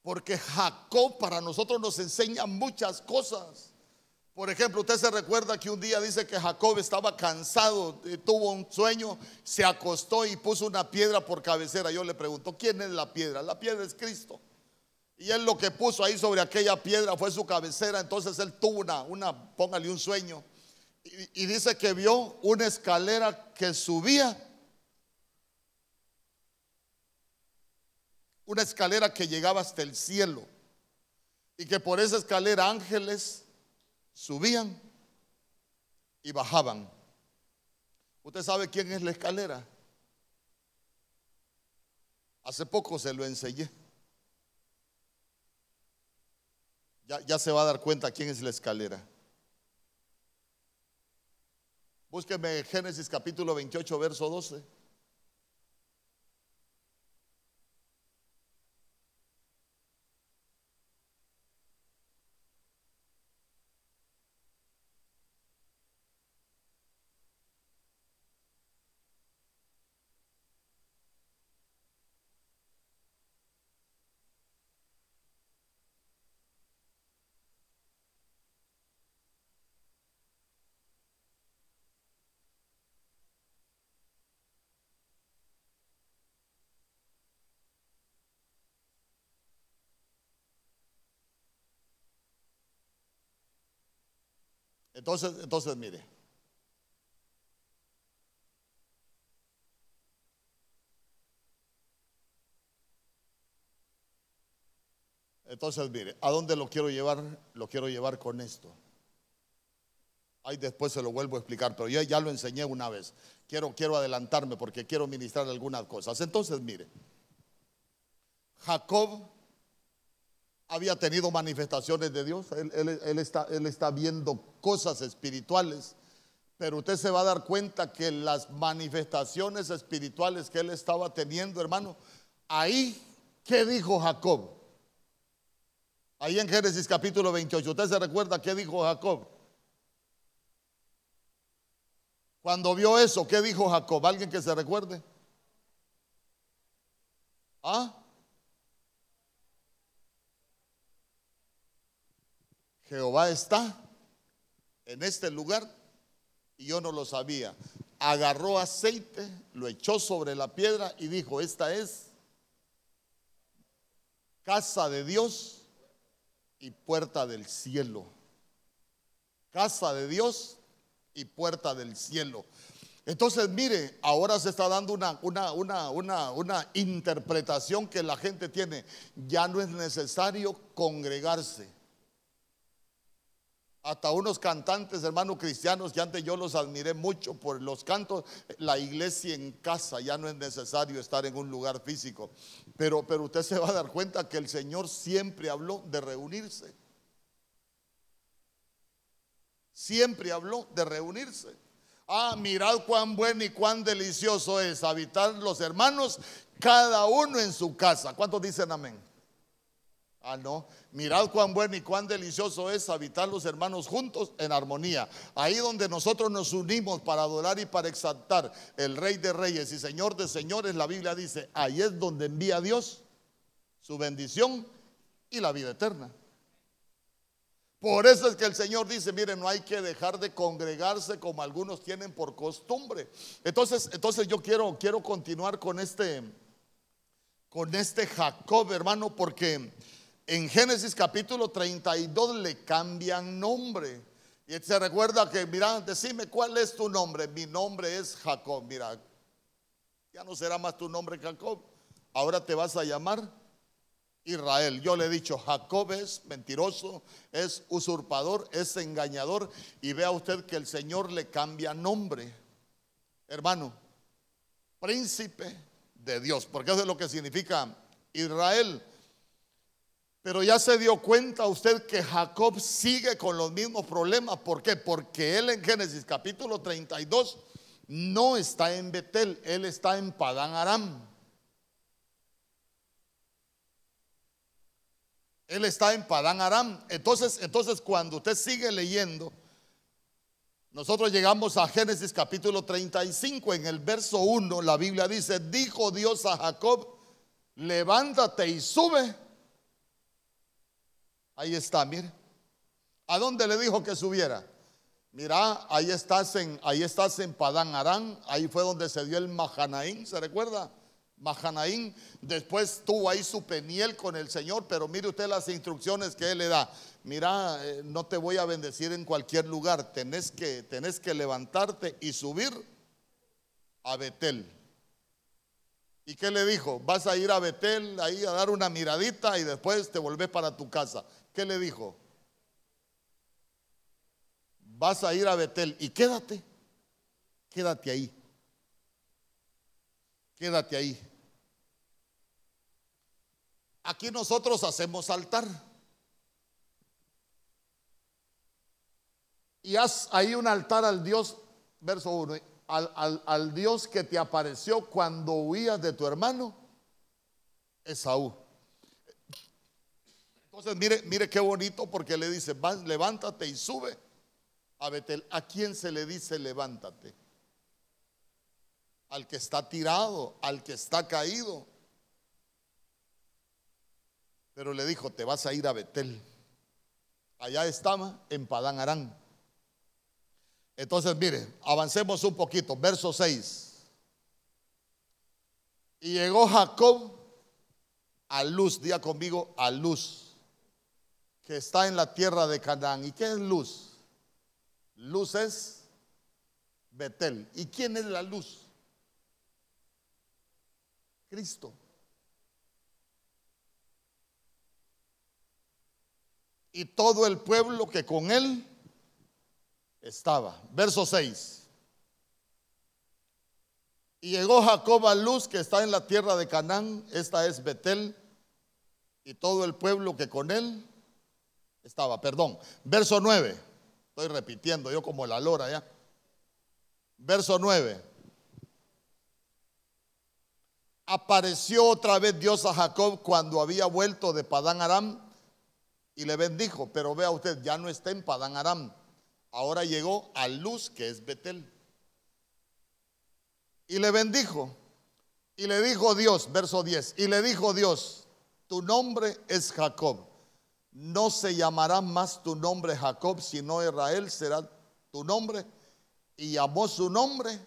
porque Jacob para nosotros nos enseña muchas cosas. Por ejemplo, usted se recuerda que un día dice que Jacob estaba cansado, tuvo un sueño, se acostó y puso una piedra por cabecera. Yo le pregunto, ¿quién es la piedra? La piedra es Cristo. Y él lo que puso ahí sobre aquella piedra fue su cabecera. Entonces él tuvo una, una póngale un sueño. Y, y dice que vio una escalera que subía. Una escalera que llegaba hasta el cielo. Y que por esa escalera ángeles subían y bajaban. ¿Usted sabe quién es la escalera? Hace poco se lo enseñé. Ya, se va a dar cuenta quién es la escalera. Búsqueme Génesis capítulo 28, verso 12. Entonces, entonces mire. Entonces, mire, ¿a dónde lo quiero llevar? Lo quiero llevar con esto. Ahí después se lo vuelvo a explicar, pero yo ya lo enseñé una vez. Quiero, quiero adelantarme porque quiero ministrar algunas cosas. Entonces, mire, Jacob había tenido manifestaciones de Dios, él, está, está viendo cosas espirituales, pero usted se va a dar cuenta que las manifestaciones espirituales que él estaba teniendo, hermano, ahí, ¿qué dijo Jacob? Ahí en Génesis capítulo 28, ¿usted se recuerda qué dijo Jacob? Cuando vio eso, ¿qué dijo Jacob? ¿Alguien que se recuerde? ¿Ah? Jehová está en este lugar y yo no lo sabía. Agarró aceite, lo echó sobre la piedra y dijo, esta es casa de Dios y puerta del cielo. Casa de Dios y puerta del cielo. Entonces, mire, ahora se está dando una, una, una, una, interpretación que la gente tiene. Ya no es necesario congregarse. Hasta unos cantantes, hermanos cristianos, que antes yo los admiré mucho por los cantos, la iglesia en casa, ya no es necesario estar en un lugar físico. Pero, pero usted se va a dar cuenta que el Señor siempre habló de reunirse siempre habló de reunirse. Ah, mirad cuán bueno y cuán delicioso es habitar los hermanos, cada uno en su casa. ¿Cuántos dicen amén? Ah, no. Mirad cuán bueno y cuán delicioso es habitar los hermanos juntos en armonía. Ahí donde nosotros nos unimos para adorar y para exaltar el Rey de Reyes y Señor de Señores, la Biblia dice, ahí es donde envía Dios su bendición y la vida eterna. Por eso es que el Señor dice, miren, no hay que dejar de congregarse como algunos tienen por costumbre. Entonces, entonces yo quiero, quiero continuar con este, con este Jacob, hermano, porque en Génesis capítulo 32 le cambian nombre. Y se recuerda que, mira, decime cuál es tu nombre. Mi nombre es Jacob. Mira, ya no será más tu nombre Jacob. Ahora te vas a llamar Israel. Yo le he dicho, Jacob es mentiroso, es usurpador, es engañador. Y vea usted que el Señor le cambia nombre. Hermano, príncipe de Dios, porque eso es lo que significa Israel. Pero ya se dio cuenta usted que Jacob sigue con los mismos problemas. ¿Por qué? Porque él en Génesis capítulo 32 no está en Betel, él está en Padán Aram. Él está en Padán Aram. Entonces, entonces cuando usted sigue leyendo, nosotros llegamos a Génesis capítulo 35, en el verso 1, la Biblia dice, dijo Dios a Jacob, levántate y sube. Ahí está, mire. ¿A dónde le dijo que subiera? Mira, ahí estás en, ahí estás en Padán Aram, ahí fue donde se dio el Mahanaín, ¿se recuerda? Mahanaín después tuvo ahí su peniel con el Señor, pero mire usted las instrucciones que Él le da. Mira, eh, no te voy a bendecir en cualquier lugar, tenés que, tenés que levantarte y subir a Betel. ¿Y qué le dijo? Vas a ir a Betel ahí a dar una miradita y después te volvés para tu casa. ¿Qué le dijo? Vas a ir a Betel y quédate, quédate ahí. Quédate ahí. Aquí nosotros hacemos altar. Y haz ahí un altar al Dios, verso 1, al, al, Dios que te apareció cuando huías de tu hermano, Esaú. Entonces, mire, mire qué bonito porque le dice, levántate y sube a Betel. ¿A quién se le dice levántate? Al que está tirado, al que está caído, pero le dijo, te vas a ir a Betel. Allá estaba en Padán Arán. Entonces, mire, avancemos un poquito, verso 6. Y llegó Jacob a luz, diga conmigo, a luz, que está en la tierra de Canaán. ¿Y qué es luz? Luz es Betel. ¿Y quién es la luz? Cristo. y todo el pueblo que con él estaba. Verso 6. Y llegó Jacob a Luz, que está en la tierra de Canaán, esta es Betel, y todo el pueblo que con él estaba. Perdón, verso 9. Estoy repitiendo yo como la lora ya. Verso 9. Apareció otra vez Dios a Jacob cuando había vuelto de Padán Aram y le bendijo. Pero vea usted, ya no está en Padán Aram. Ahora llegó a Luz, que es Betel. Y le bendijo. Y le dijo Dios, verso 10, y le dijo Dios, tu nombre es Jacob. No se llamará más tu nombre Jacob, sino Israel será tu nombre. Y llamó su nombre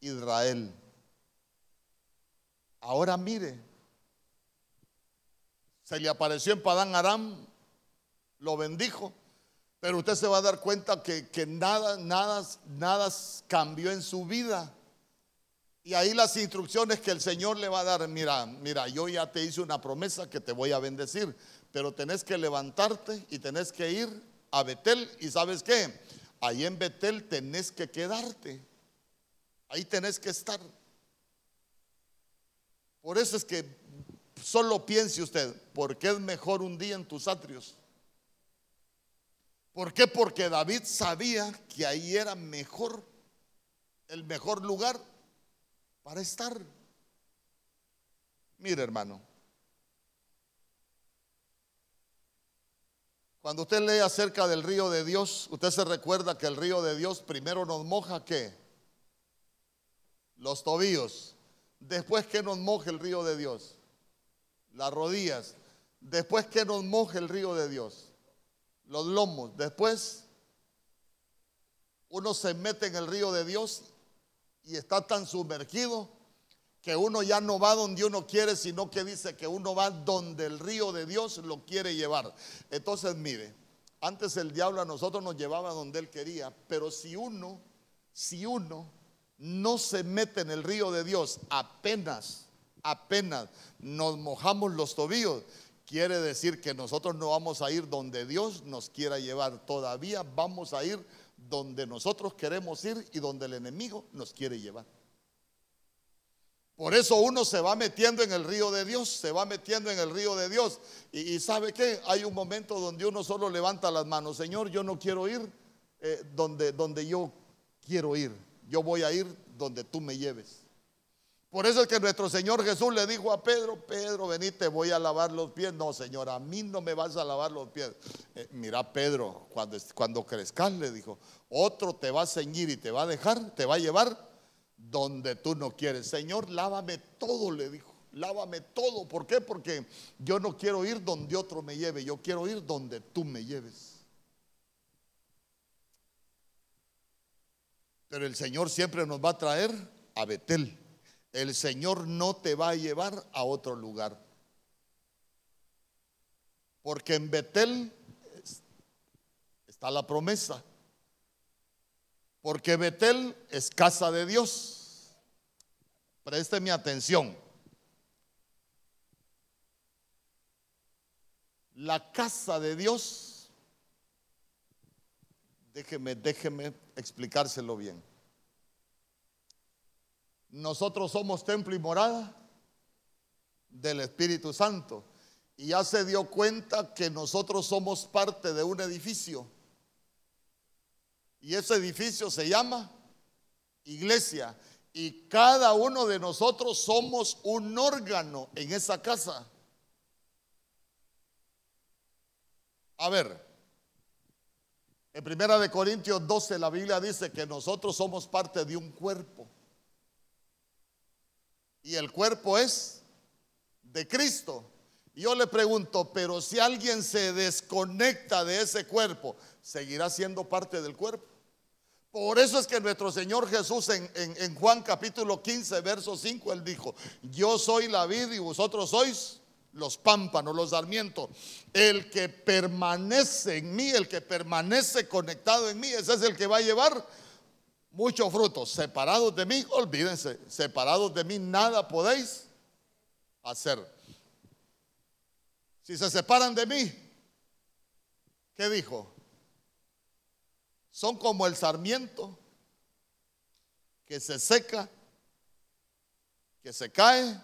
Israel. Ahora mire, se le apareció en Padán Aram, lo bendijo pero usted se va a dar cuenta que, nada, nada, nada cambió en su vida. Y ahí las instrucciones que el Señor le va a dar, mira, mira, yo ya te hice una promesa que te voy a bendecir, pero tenés que levantarte y tenés que ir a Betel. ¿Y sabes qué? Ahí en Betel tenés que quedarte. Ahí tenés que estar. Por eso es que solo piense usted, porque es mejor un día en tus atrios ¿Por qué? Porque David sabía que ahí era mejor, el mejor lugar para estar. Mire, hermano. Cuando usted lee acerca del río de Dios, usted se recuerda que el río de Dios primero nos moja qué? Los tobillos. Después que nos moja el río de Dios? Las rodillas. Después que nos moja el río de Dios? los lomos. Después uno se mete en el río de Dios y está tan sumergido que uno ya no va donde uno quiere, sino que dice que uno va donde el río de Dios lo quiere llevar. Entonces, mire, antes el diablo a nosotros nos llevaba donde él quería, pero si uno, si uno no se mete en el río de Dios, apenas, apenas nos mojamos los tobillos, quiere decir que nosotros no vamos a ir donde Dios nos quiera llevar. Todavía vamos a ir donde nosotros queremos ir y donde el enemigo nos quiere llevar. Por eso uno se va metiendo en el río de Dios, se va metiendo en el río de Dios. Y, sabe que hay un momento donde uno solo levanta las manos, Señor, yo no quiero ir eh, donde, donde yo quiero ir, yo voy a ir donde tú me lleves. Por eso es que nuestro Señor Jesús le dijo a Pedro, Pedro, vení, te voy a lavar los pies. No, Señor, a mí no me vas a lavar los pies. Eh, mira, Pedro, cuando, cuando crezcas, le dijo, otro te va a ceñir y te va a dejar, te va a llevar donde tú no quieres. Señor, lávame todo, le dijo. Lávame todo. ¿Por qué? Porque yo no quiero ir donde otro me lleve, yo quiero ir donde tú me lleves. Pero el Señor siempre nos va a traer a Betel el Señor no te va a llevar a otro lugar. Porque en Betel está la promesa. Porque Betel es casa de Dios. mi atención. La casa de Dios, déjeme, déjeme explicárselo bien. Nosotros somos templo y morada del Espíritu Santo. Y ya se dio cuenta que nosotros somos parte de un edificio. Y ese edificio se llama iglesia. Y cada uno de nosotros somos un órgano en esa casa. A ver, en Primera de Corintios 12 la Biblia dice que nosotros somos parte de un cuerpo y el cuerpo es de Cristo. Yo le pregunto, pero si alguien se desconecta de ese cuerpo, ¿seguirá siendo parte del cuerpo? Por eso es que nuestro Señor Jesús en, en, Juan capítulo 15, verso 5, él dijo, yo soy la vid y vosotros sois los pámpanos, los sarmientos. El que permanece en mí, el que permanece conectado en mí, ese es el que va a llevar muchos frutos. Separados de mí, olvídense, separados de mí nada podéis hacer. Si se separan de mí, ¿Qué dijo? Son como el sarmiento que se seca, que se cae,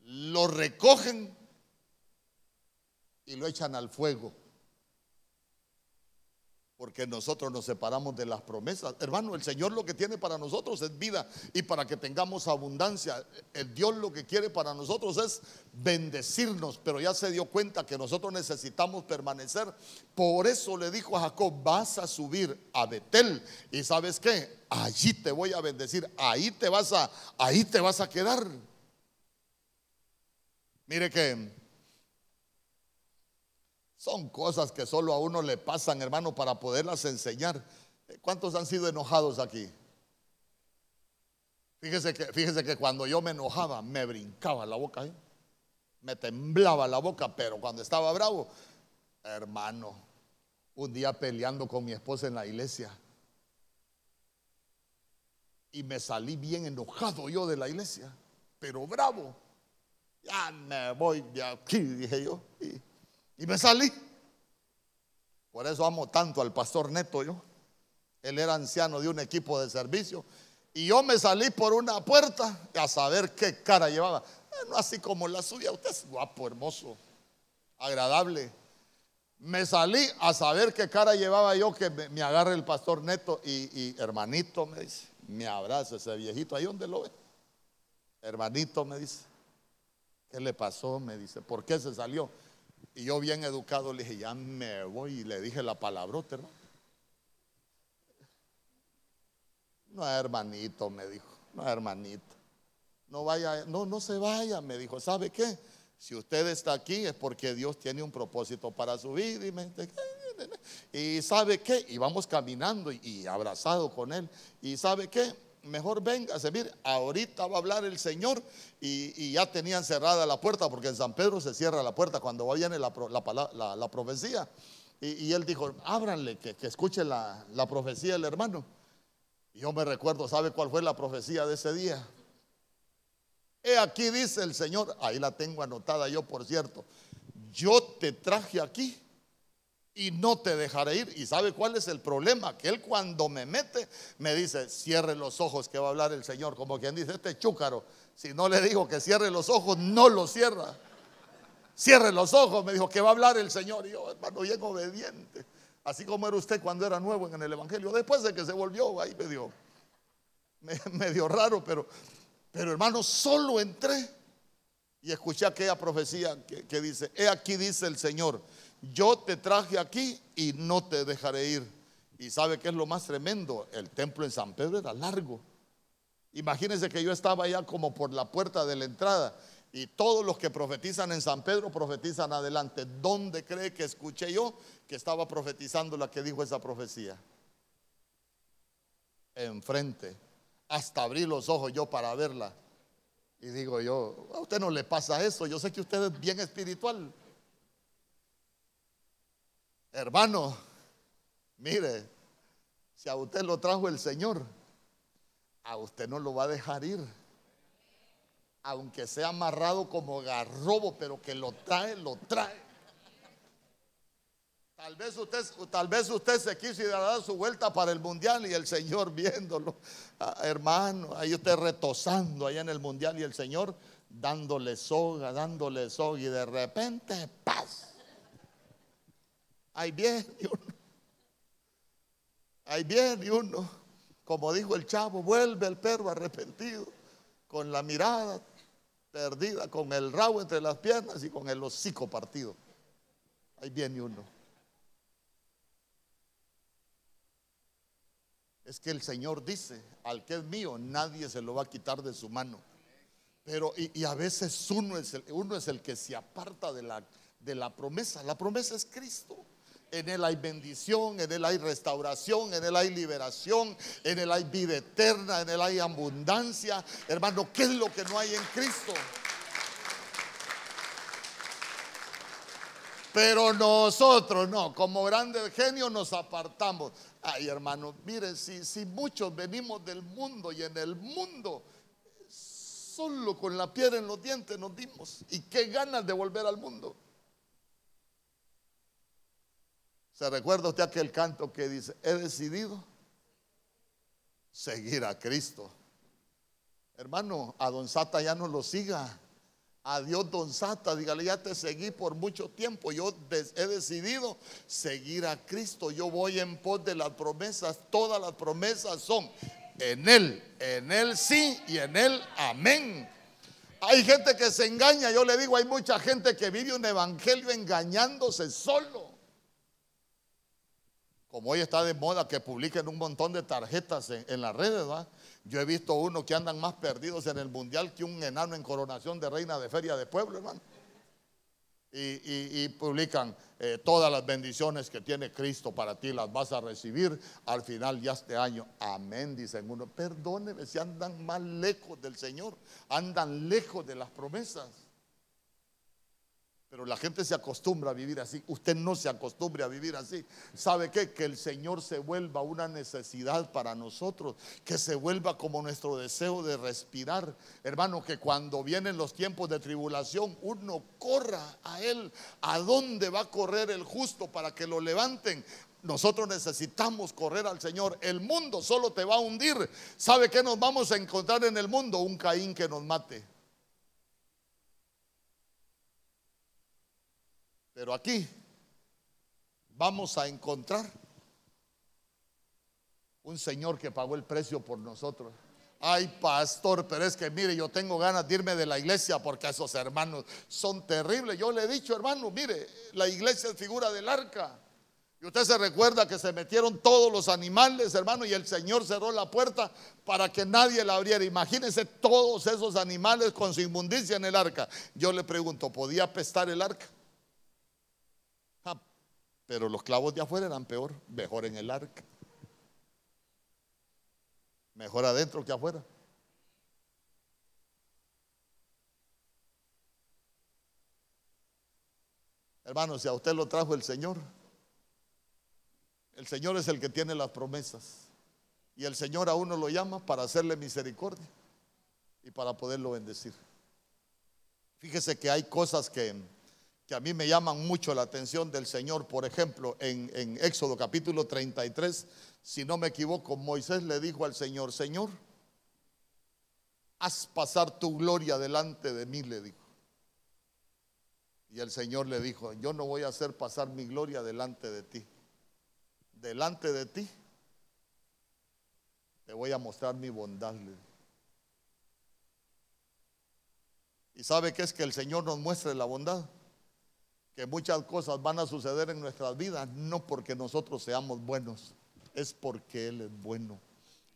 lo recogen y lo echan al fuego porque nosotros nos separamos de las promesas. Hermano, el Señor lo que tiene para nosotros es vida y para que tengamos abundancia. El Dios lo que quiere para nosotros es bendecirnos, pero ya se dio cuenta que nosotros necesitamos permanecer. Por eso le dijo a Jacob, vas a subir a Betel y sabes qué, allí te voy a bendecir, ahí te vas a, ahí te vas a quedar. Mire que son cosas que solo a uno le pasan, hermano, para poderlas enseñar. ¿Cuántos han sido enojados aquí? Fíjese que, fíjese que cuando yo me enojaba, me brincaba la boca, ¿eh? me temblaba la boca, pero cuando estaba bravo, hermano, un día peleando con mi esposa en la iglesia, y me salí bien enojado yo de la iglesia, pero bravo. Ya me voy de aquí, dije yo. Y me salí. Por eso amo tanto al pastor Neto yo. Él era anciano de un equipo de servicio. Y yo me salí por una puerta a saber qué cara llevaba. Eh, no así como la suya. Usted es guapo, hermoso, agradable. Me salí a saber qué cara llevaba yo que me, agarre el pastor Neto y, hermanito me dice, me abraza ese viejito ahí donde lo ve. Hermanito me dice, ¿qué le pasó? Me dice, ¿por qué se salió? Y yo bien educado le dije, ya me voy y le dije la palabrota, hermano. No, hermanito, me dijo, no, hermanito. No vaya, no, no se vaya, me dijo, ¿sabe qué? Si usted está aquí es porque Dios tiene un propósito para su vida. Y, me, y sabe qué, y vamos caminando y, y abrazado con él. Y sabe qué, mejor venga, mire, ahorita va a hablar el Señor y, ya tenían cerrada la puerta porque en San Pedro se cierra la puerta cuando viene la, la, la, profecía. Y, él dijo, ábranle, que, escuche la, profecía del hermano. Y yo me recuerdo, ¿sabe cuál fue la profecía de ese día? He aquí dice el Señor, ahí la tengo anotada yo por cierto, yo te traje aquí y no te dejaré ir. ¿Y sabe cuál es el problema? Que él cuando me mete me dice, cierre los ojos que va a hablar el Señor. Como quien dice, este chúcaro, si no le digo que cierre los ojos, no lo cierra. Cierre los ojos, me dijo que va a hablar el Señor. Y yo, hermano, bien obediente. Así como era usted cuando era nuevo en el Evangelio. Después de que se volvió, ahí medio, medio raro, pero, pero hermano, solo entré y escuché aquella profecía que dice, he aquí dice el Señor yo te traje aquí y no te dejaré ir. Y sabe qué es lo más tremendo, el templo en San Pedro era largo. Imagínense que yo estaba allá como por la puerta de la entrada y todos los que profetizan en San Pedro profetizan adelante. ¿Dónde cree que escuché yo que estaba profetizando la que dijo esa profecía? Enfrente. Hasta abrí los ojos yo para verla. Y digo yo, a usted no le pasa eso, yo sé que usted es bien espiritual. Hermano, mire, si a usted lo trajo el Señor, a usted no lo va a dejar ir. Aunque sea amarrado como garrobo, pero que lo trae, lo trae. Tal vez usted, tal vez usted se quiso dar su vuelta para el mundial y el Señor viéndolo. Ah, hermano, ahí usted retosando allá en el mundial y el Señor dándole soga, dándole soga y de repente, paz Ahí viene uno. Ahí viene uno. Como dijo el chavo, vuelve el perro arrepentido, con la mirada perdida, con el rabo entre las piernas y con el hocico partido. Ahí viene uno. Es que el Señor dice, al que es mío, nadie se lo va a quitar de su mano. Pero, y, a veces uno es, el, uno es el que se aparta de la promesa. La promesa es Cristo. En Él hay bendición, en Él hay restauración, en Él hay liberación, en Él hay vida eterna, en Él hay abundancia. Hermano, ¿qué es lo que no hay en Cristo? Pero nosotros no, como grandes genios nos apartamos. Ay, hermano, miren, si, si muchos venimos del mundo y en el mundo solo con la piedra en los dientes nos dimos. Y qué ganas de volver al mundo. ¿Se recuerda usted aquel canto que dice, he decidido seguir a Cristo? Hermano, a Don Sata ya no lo siga. Adiós, Don Sata, dígale, ya te seguí por mucho tiempo. Yo he decidido seguir a Cristo. Yo voy en pos de las promesas. Todas las promesas son en Él, en Él sí y en Él amén. Hay gente que se engaña, yo le digo, hay mucha gente que vive un evangelio engañándose solo. Como hoy está de moda que publiquen un montón de tarjetas en, las redes, ¿va? Yo he visto uno que andan más perdidos en el mundial que un enano en coronación de reina de feria de pueblo, hermano y, publican eh, todas las bendiciones que tiene Cristo para ti, las vas a recibir al final ya este año. Amén, dicen uno. Perdóneme si andan más lejos del Señor, andan lejos de las promesas. Pero la gente se acostumbra a vivir así. Usted no se acostumbre a vivir así. ¿Sabe qué? Que el Señor se vuelva una necesidad para nosotros. Que se vuelva como nuestro deseo de respirar. Hermano, que cuando vienen los tiempos de tribulación, uno corra a Él. ¿A dónde va a correr el justo para que lo levanten? Nosotros necesitamos correr al Señor. El mundo solo te va a hundir. ¿Sabe qué nos vamos a encontrar en el mundo? Un Caín que nos mate. Pero aquí vamos a encontrar un Señor que pagó el precio por nosotros. Ay, pastor, pero es que mire, yo tengo ganas de irme de la iglesia porque esos hermanos son terribles. Yo le he dicho, hermano, mire, la iglesia es figura del arca. Y usted se recuerda que se metieron todos los animales, hermano, y el Señor cerró la puerta para que nadie la abriera. Imagínense todos esos animales con su inmundicia en el arca. Yo le pregunto, ¿podía apestar el arca? Pero los clavos de afuera eran peor, mejor en el arca. Mejor adentro que afuera. Hermano, si a usted lo trajo el Señor, el Señor es el que tiene las promesas. Y el Señor a uno lo llama para hacerle misericordia y para poderlo bendecir. Fíjese que hay cosas que que a mí me llaman mucho la atención del Señor. Por ejemplo, en, Éxodo capítulo 33, si no me equivoco, Moisés le dijo al Señor, Señor, haz pasar tu gloria delante de mí, le dijo. Y el Señor le dijo, yo no voy a hacer pasar mi gloria delante de ti. Delante de ti te voy a mostrar mi bondad. ¿Y sabe qué es que el Señor nos muestre la bondad? Que muchas cosas van a suceder en nuestras vidas, no porque nosotros seamos buenos, es porque Él es bueno.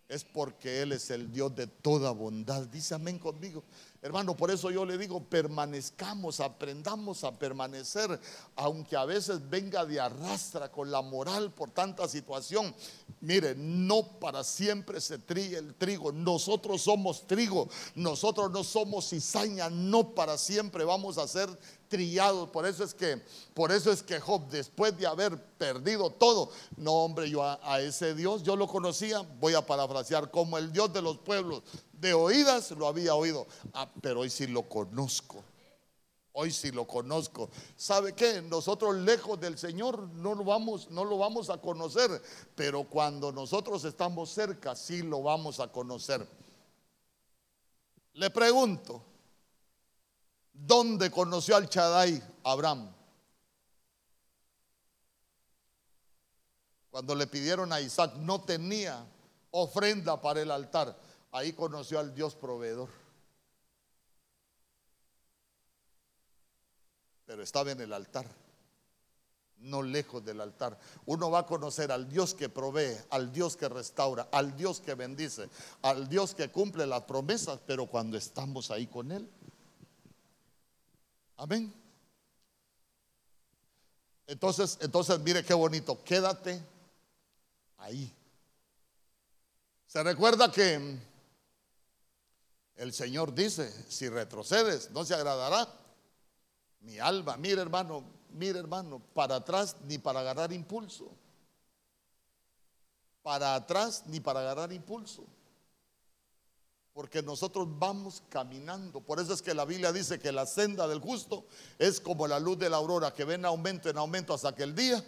Es porque Él es el Dios de toda bondad. Dice amén conmigo. Hermano, por eso yo le digo, permanezcamos, aprendamos a permanecer, aunque a veces venga de arrastra con la moral por tanta situación. Mire, no para siempre se trille el trigo. Nosotros somos trigo, nosotros no somos cizaña, no para siempre vamos a ser trillados. Por eso es que, por eso es que Job, después de haber perdido todo, no hombre, yo a, ese Dios, yo lo conocía, voy a parafrasear, como el Dios de los pueblos, de oídas lo había oído, ah, pero hoy sí lo conozco. Hoy sí lo conozco. ¿Sabe qué? Nosotros lejos del Señor no lo vamos, no lo vamos a conocer, pero cuando nosotros estamos cerca sí lo vamos a conocer. Le pregunto, ¿Dónde conoció al Chadai Abraham? Cuando le pidieron a Isaac, no tenía ofrenda para el altar. Ahí conoció al Dios proveedor. Pero estaba en el altar, no lejos del altar. Uno va a conocer al Dios que provee, al Dios que restaura, al Dios que bendice, al Dios que cumple las promesas, pero cuando estamos ahí con Él. Amén. Entonces, entonces mire qué bonito, quédate ahí. Se recuerda que el Señor dice, si retrocedes, no se agradará mi alma. Mire hermano, mire hermano, para atrás ni para agarrar impulso. Para atrás ni para agarrar impulso porque nosotros vamos caminando. Por eso es que la Biblia dice que la senda del justo es como la luz de la aurora que ven aumento en aumento hasta que el día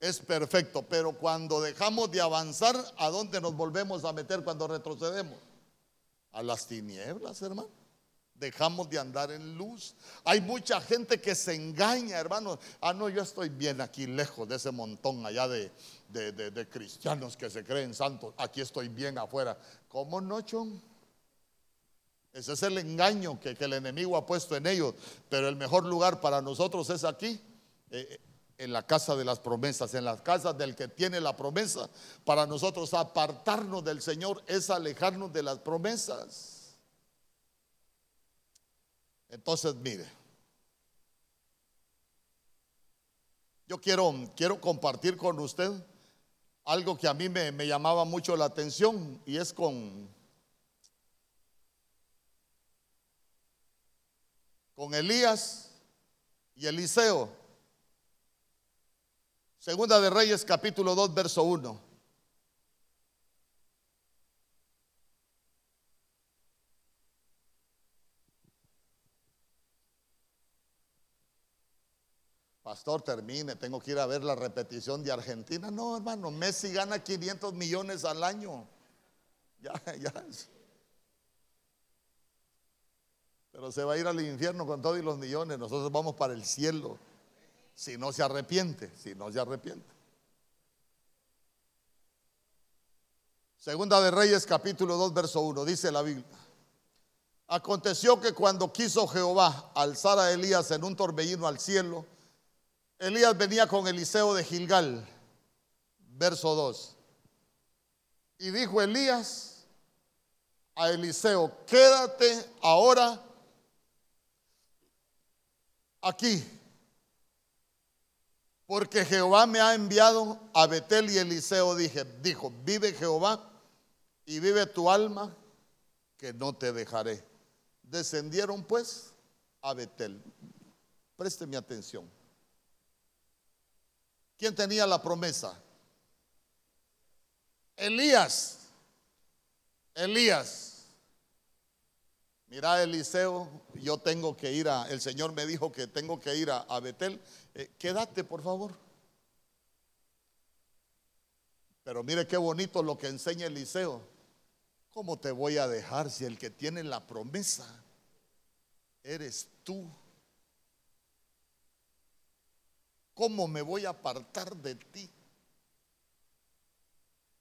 es perfecto, pero cuando dejamos de avanzar, ¿a dónde nos volvemos a meter cuando retrocedemos? A las tinieblas, hermano. Dejamos de andar en luz. Hay mucha gente que se engaña, hermano. Ah, no, yo estoy bien aquí lejos de ese montón allá de, de, cristianos que se creen santos. Aquí estoy bien afuera. ¿Cómo no, chon? Ese es el engaño que, el enemigo ha puesto en ellos. Pero el mejor lugar para nosotros es aquí, eh, en la casa de las promesas, en las casas del que tiene la promesa. Para nosotros apartarnos del Señor es alejarnos de las promesas. Entonces, mire, yo quiero, quiero compartir con usted algo que a mí me, llamaba mucho la atención y es con con Elías y Eliseo. Segunda de Reyes capítulo 2 verso 1. Pastor, termine, tengo que ir a ver la repetición de Argentina. No, hermano, Messi gana 500 millones al año. Ya, ya. Pero se va a ir al infierno con todos los millones. Nosotros vamos para el cielo. Si no se arrepiente, si no se arrepiente. Segunda de Reyes capítulo 2 verso 1 dice la Biblia. Aconteció que cuando quiso Jehová alzar a Elías en un torbellino al cielo, Elías venía con Eliseo de Gilgal, verso 2. Y dijo Elías a Eliseo, quédate ahora aquí, porque Jehová me ha enviado a Betel y Eliseo dije, dijo, vive Jehová y vive tu alma, que no te dejaré. Descendieron pues a Betel. mi atención. ¿Quién tenía la promesa? Elías. Elías. Mira, Eliseo, yo tengo que ir a, el Señor me dijo que tengo que ir a, Betel. Eh, quédate, por favor. Pero mire qué bonito lo que enseña Eliseo. ¿Cómo te voy a dejar si el que tiene la promesa eres tú? ¿Cómo me voy a apartar de ti?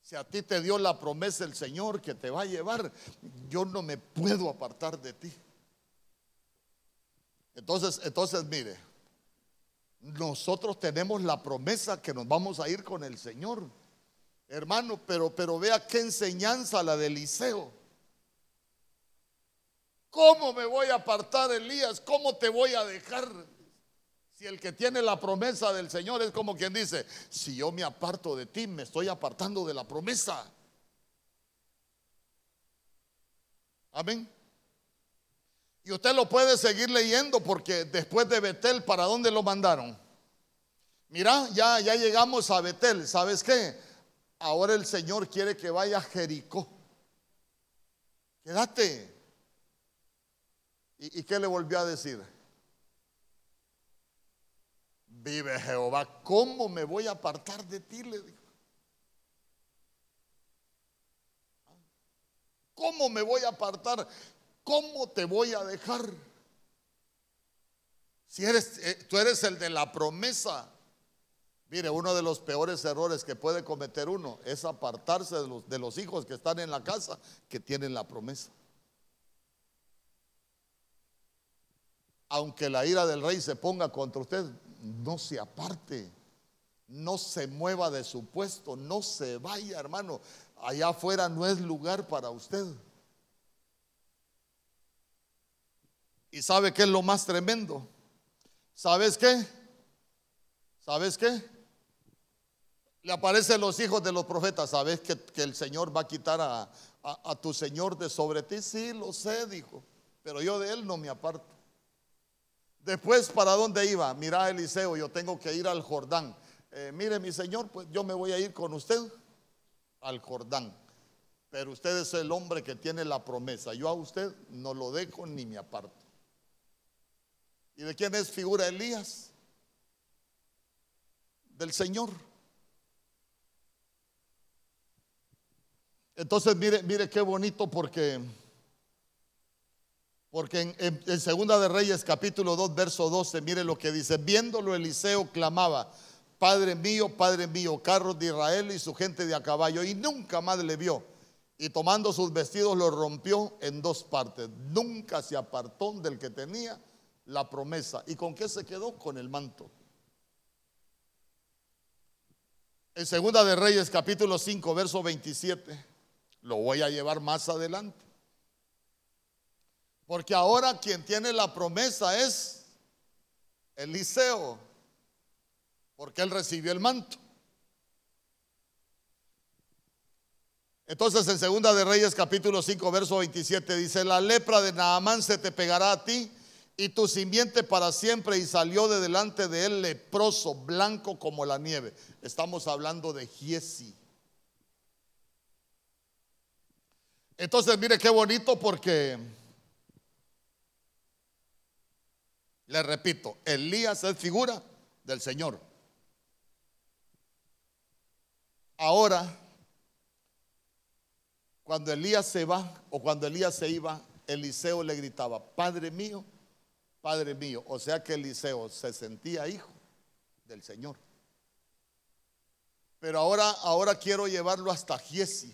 Si a ti te dio la promesa el Señor que te va a llevar, yo no me puedo apartar de ti. Entonces, entonces mire, nosotros tenemos la promesa que nos vamos a ir con el Señor. Hermano, pero, pero vea qué enseñanza la de Eliseo. ¿Cómo me voy a apartar, Elías? ¿Cómo te voy a dejar? Si el que tiene la promesa del Señor es como quien dice, si yo me aparto de ti, me estoy apartando de la promesa. Amén. Y usted lo puede seguir leyendo porque después de Betel, ¿para dónde lo mandaron? Mira, ya, ya llegamos a Betel. ¿Sabes qué? Ahora el Señor quiere que vaya a Jericó. Quédate. ¿Y, ¿Y qué le volvió a decir? Vive Jehová, ¿cómo me voy a apartar de ti? Le dijo. ¿Cómo me voy a apartar? ¿Cómo te voy a dejar? Si eres, eh, tú eres el de la promesa. Mire, uno de los peores errores que puede cometer uno es apartarse de los, de los hijos que están en la casa, que tienen la promesa. Aunque la ira del rey se ponga contra usted, no se aparte, no se mueva de su puesto, no se vaya, hermano. Allá afuera no es lugar para usted. ¿Y sabe qué es lo más tremendo? ¿Sabes qué? ¿Sabes qué? Le aparecen los hijos de los profetas. ¿Sabes que, el Señor va a quitar a, tu Señor de sobre ti? Sí, lo sé, dijo. Pero yo de él no me aparto. Después, ¿para dónde iba? Mira, Eliseo, yo tengo que ir al Jordán. Eh, mire, mi señor, pues yo me voy a ir con usted al Jordán. Pero usted es el hombre que tiene la promesa. Yo a usted no lo dejo ni me aparto. ¿Y de quién es figura Elías? Del Señor. Entonces, mire, mire qué bonito porque, porque en, en, Segunda de Reyes, capítulo 2, verso 12, mire lo que dice. Viéndolo Eliseo clamaba, Padre mío, Padre mío, carros de Israel y su gente de a caballo, y nunca más le vio. Y tomando sus vestidos los rompió en dos partes. Nunca se apartó del que tenía la promesa. ¿Y con qué se quedó? Con el manto. En Segunda de Reyes capítulo 5, verso 27, lo voy a llevar más adelante. Porque ahora quien tiene la promesa es Eliseo, porque él recibió el manto. Entonces en Segunda de Reyes capítulo 5 verso 27 dice, la lepra de Naamán se te pegará a ti y tu simiente para siempre y salió de delante de él leproso, blanco como la nieve. Estamos hablando de Giesi. Entonces mire qué bonito porque, le repito, Elías es figura del Señor. Ahora, cuando Elías se va o cuando Elías se iba, Eliseo le gritaba, Padre mío, Padre mío. O sea que Eliseo se sentía hijo del Señor. Pero ahora, ahora quiero llevarlo hasta Giesi.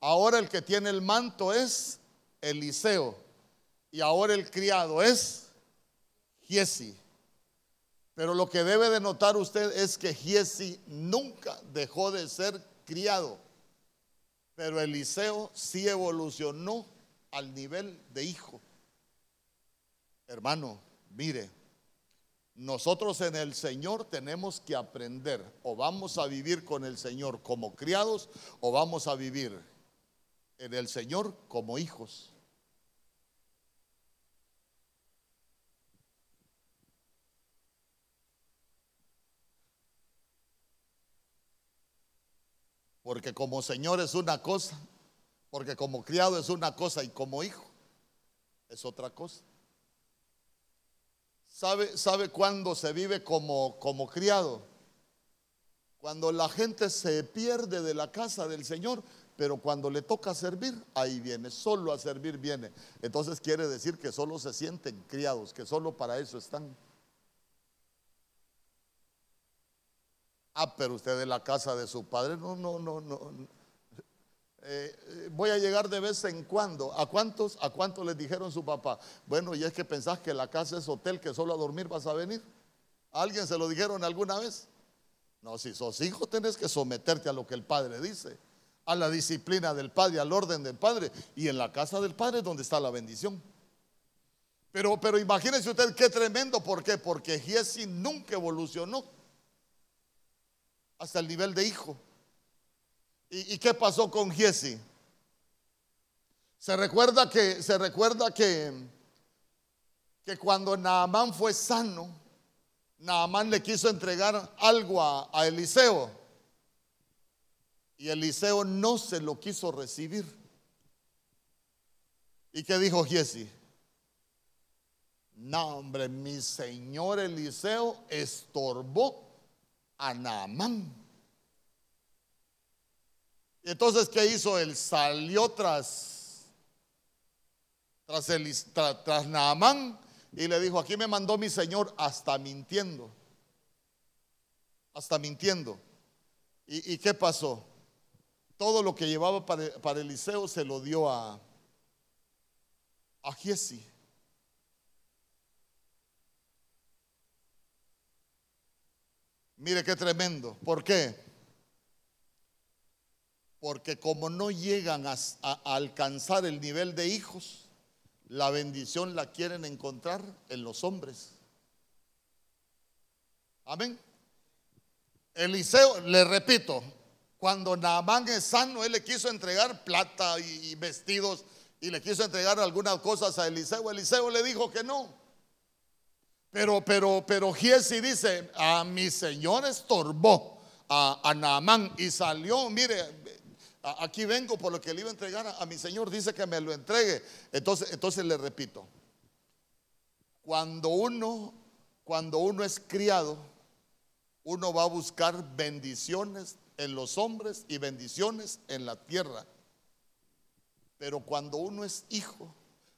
Ahora el que tiene el manto es Eliseo. Y ahora el criado es Giesi. Pero lo que debe de notar usted es que Giesi nunca dejó de ser criado. Pero Eliseo sí evolucionó al nivel de hijo. Hermano, mire, nosotros en el Señor tenemos que aprender o vamos a vivir con el Señor como criados o vamos a vivir en el Señor como hijos. Porque como Señor es una cosa, porque como criado es una cosa y como hijo es otra cosa. ¿Sabe, sabe cuándo se vive como, como criado? Cuando la gente se pierde de la casa del Señor, pero cuando le toca servir, ahí viene, solo a servir viene. Entonces quiere decir que solo se sienten criados, que solo para eso están. Ah, pero usted de la casa de su padre, no, no, no, no. Eh, voy a llegar de vez en cuando. ¿A cuántos, ¿A cuántos les dijeron su papá? Bueno, y es que pensás que la casa es hotel, que solo a dormir vas a venir. ¿A alguien se lo dijeron alguna vez? No, si sos hijo tenés que someterte a lo que el padre dice, a la disciplina del padre, al orden del padre. Y en la casa del padre es donde está la bendición. Pero, pero imagínense usted qué tremendo, ¿por qué? Porque Giesi nunca evolucionó hasta el nivel de hijo. ¿Y, qué pasó con Giesi? Se recuerda que, se recuerda que, que cuando Naamán fue sano, Naamán le quiso entregar algo a, a Eliseo. Y Eliseo no se lo quiso recibir. ¿Y qué dijo Giesi? No, hombre, mi señor Eliseo estorbó a Naamán. Entonces, ¿qué hizo? Él salió tras, tras, Naamán y le dijo, aquí me mandó mi Señor hasta mintiendo. Hasta mintiendo. ¿Y, qué pasó? Todo lo que llevaba para, para, Eliseo se lo dio a, a Giesi. Mire qué tremendo. ¿Por qué? Porque como no llegan a, alcanzar el nivel de hijos, la bendición la quieren encontrar en los hombres. Amén. Eliseo, le repito, cuando Naamán es sano, él le quiso entregar plata y, vestidos y le quiso entregar algunas cosas a Eliseo. Eliseo le dijo que no. Pero, pero, pero Giesi dice, a mi señor estorbó a, a Naamán y salió, mire, aquí vengo por lo que le iba a entregar a, mi Señor, dice que me lo entregue. Entonces, entonces le repito, cuando uno, cuando uno es criado, uno va a buscar bendiciones en los hombres y bendiciones en la tierra. Pero cuando uno es hijo,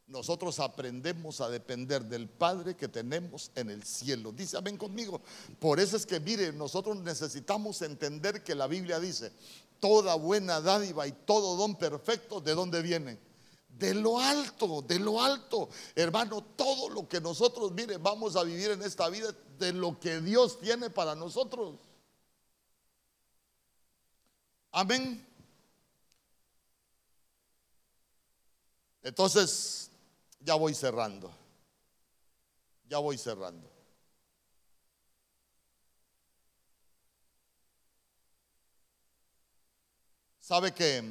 nosotros aprendemos a depender del Padre que tenemos en el cielo. Dice, amén conmigo. Por eso es que, mire, nosotros necesitamos entender que la Biblia dice, toda buena dádiva y todo don perfecto, ¿de dónde viene? De lo alto, de lo alto. Hermano, todo lo que nosotros, mire, vamos a vivir en esta vida, de lo que Dios tiene para nosotros. Amén. Entonces, ya voy cerrando. Ya voy cerrando. ¿Sabe que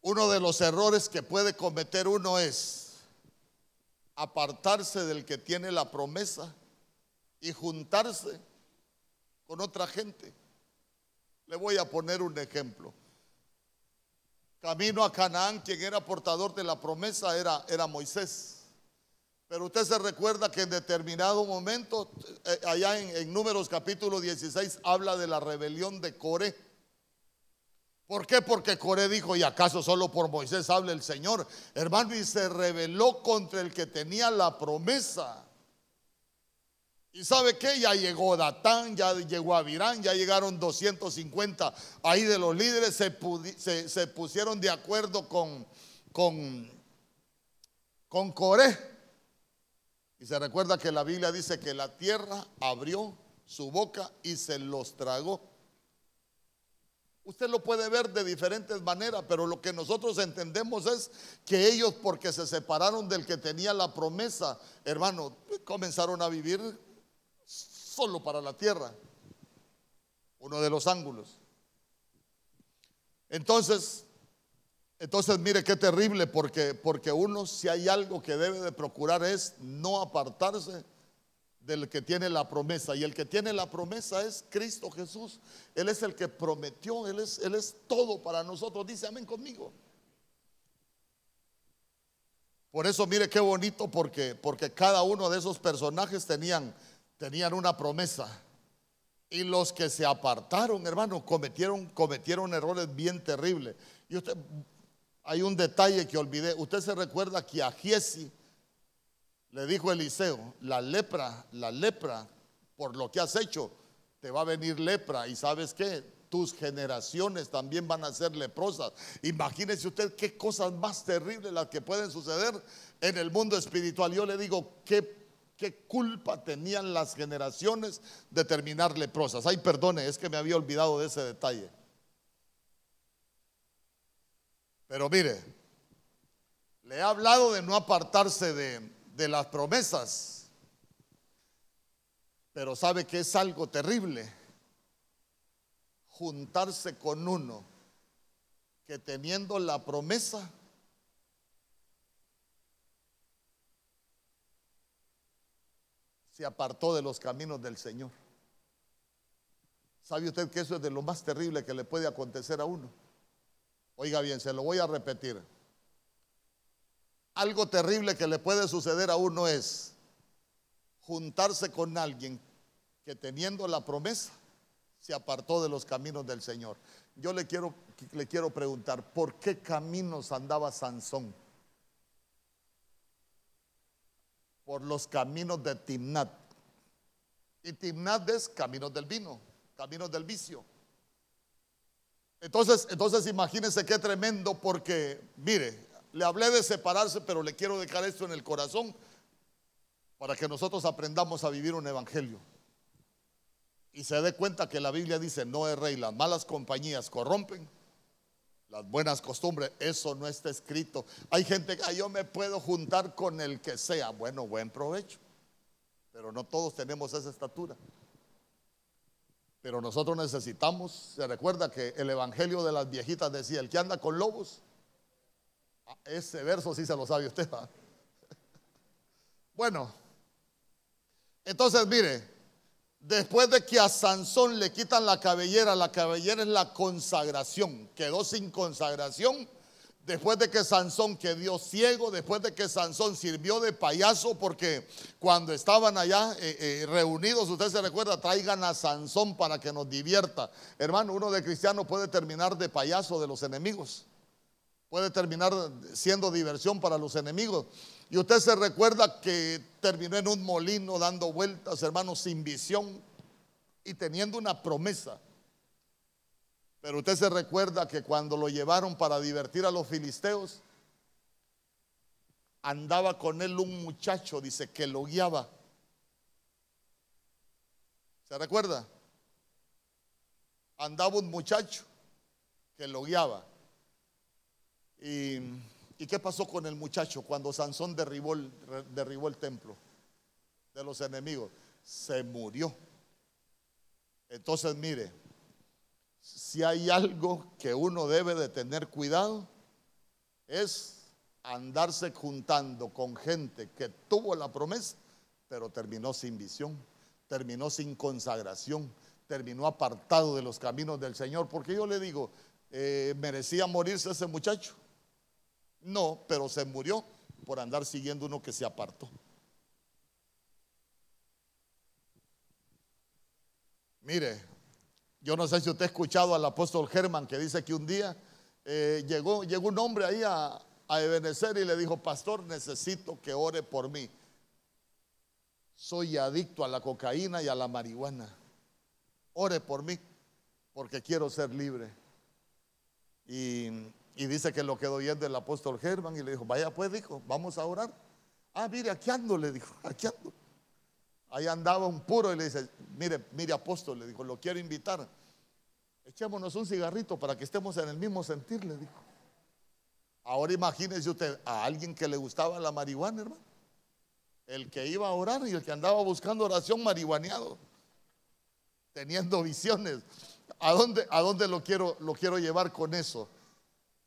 uno de los errores que puede cometer uno es apartarse del que tiene la promesa y juntarse con otra gente? Le voy a poner un ejemplo. Camino a Canaán, quien era portador de la promesa era, Moisés. Pero usted se recuerda que en determinado momento, eh, allá en, Números capítulo 16, habla de la rebelión de Coré. ¿Por qué? Porque Coré dijo, ¿y acaso solo por Moisés habla el Señor? Hermano, y se rebeló contra el que tenía la promesa. Y sabe que ya llegó Datán, ya llegó Avirán, ya llegaron 250 ahí de los líderes, se, pusieron de acuerdo con, con, con Coré. Y se recuerda que la Biblia dice que la tierra abrió su boca y se los tragó. Usted lo puede ver de diferentes maneras, pero lo que nosotros entendemos es que ellos, porque se separaron del que tenía la promesa, hermano, comenzaron a vivir solo para la tierra. Uno de los ángulos. Entonces, entonces mire qué terrible porque porque uno si hay algo que debe de procurar es no apartarse del que tiene la promesa y el que tiene la promesa es Cristo Jesús. Él es el que prometió, él es él es todo para nosotros. Dice amén conmigo. Por eso mire qué bonito porque porque cada uno de esos personajes tenían tenían una promesa. Y los que se apartaron, hermano, cometieron, cometieron errores bien terribles. Y usted, hay un detalle que olvidé. Usted se recuerda que a Giesi le dijo Eliseo, la lepra, la lepra, por lo que has hecho, te va a venir lepra. Y sabes qué, tus generaciones también van a ser leprosas. Imagínese usted qué cosas más terribles las que pueden suceder en el mundo espiritual. Yo le digo, qué ¿Qué culpa tenían las generaciones de terminar leprosas? Ay, perdone, es que me había olvidado de ese detalle. Pero mire, le he hablado de no apartarse de, de las promesas, pero sabe que es algo terrible juntarse con uno que teniendo la promesa se apartó de los caminos del Señor. ¿Sabe usted que eso es de lo más terrible que le puede acontecer a uno? Oiga bien, se lo voy a repetir. Algo terrible que le puede suceder a uno es juntarse con alguien que teniendo la promesa se apartó de los caminos del Señor. Yo le quiero, le quiero preguntar, ¿por qué caminos andaba Sansón? por los caminos de Timnat. Y Timnat es caminos del vino, caminos del vicio. Entonces, entonces imagínense qué tremendo porque, mire, le hablé de separarse, pero le quiero dejar esto en el corazón para que nosotros aprendamos a vivir un evangelio. Y se dé cuenta que la Biblia dice, no es rey, las malas compañías corrompen las buenas costumbres, eso no está escrito. Hay gente que yo me puedo juntar con el que sea. Bueno, buen provecho. Pero no todos tenemos esa estatura. Pero nosotros necesitamos, se recuerda que el Evangelio de las viejitas decía, el que anda con lobos, ese verso sí se lo sabe usted. Bueno, entonces mire, Después de que a Sansón le quitan la cabellera, la cabellera es la consagración, quedó sin consagración. Después de que Sansón quedó ciego, después de que Sansón sirvió de payaso, porque cuando estaban allá eh, eh, reunidos, usted se recuerda, traigan a Sansón para que nos divierta. Hermano, uno de cristiano puede terminar de payaso de los enemigos. Puede terminar siendo diversión para los enemigos. Y usted se recuerda que terminó en un molino dando vueltas, hermanos, sin visión y teniendo una promesa. Pero usted se recuerda que cuando lo llevaron para divertir a los filisteos, andaba con él un muchacho, dice, que lo guiaba. ¿Se recuerda? Andaba un muchacho que lo guiaba. ¿Y, ¿y qué pasó con el muchacho cuando Sansón derribó el, derribó el templo de los enemigos? Se murió. Entonces, mire, si hay algo que uno debe de tener cuidado, es andarse juntando con gente que tuvo la promesa, pero terminó sin visión, terminó sin consagración, terminó apartado de los caminos del Señor. Porque yo le digo, eh, ¿merecía morirse ese muchacho? No, pero se murió por andar siguiendo uno que se apartó. Mire, yo no sé si usted ha escuchado al apóstol Germán que dice que un día eh, llegó, llegó un hombre ahí a, a Ebenezer y le dijo, pastor, necesito que ore por mí. Soy adicto a la cocaína y a la marihuana. Ore por mí, porque quiero ser libre. Y, dice que lo quedó oyendo el apóstol Germán y le dijo, vaya pues, dijo, vamos a orar. Ah, mire, aquí ando, le dijo, aquí ando. Ahí andaba un puro y le dice, mire, mire apóstol, le dijo, lo quiero invitar. Echémonos un cigarrito para que estemos en el mismo sentir, le dijo. Ahora imagínese usted a alguien que le gustaba la marihuana, hermano. El que iba a orar y el que andaba buscando oración marihuaneado, teniendo visiones. ¿A dónde, a dónde lo, quiero, lo quiero llevar con eso?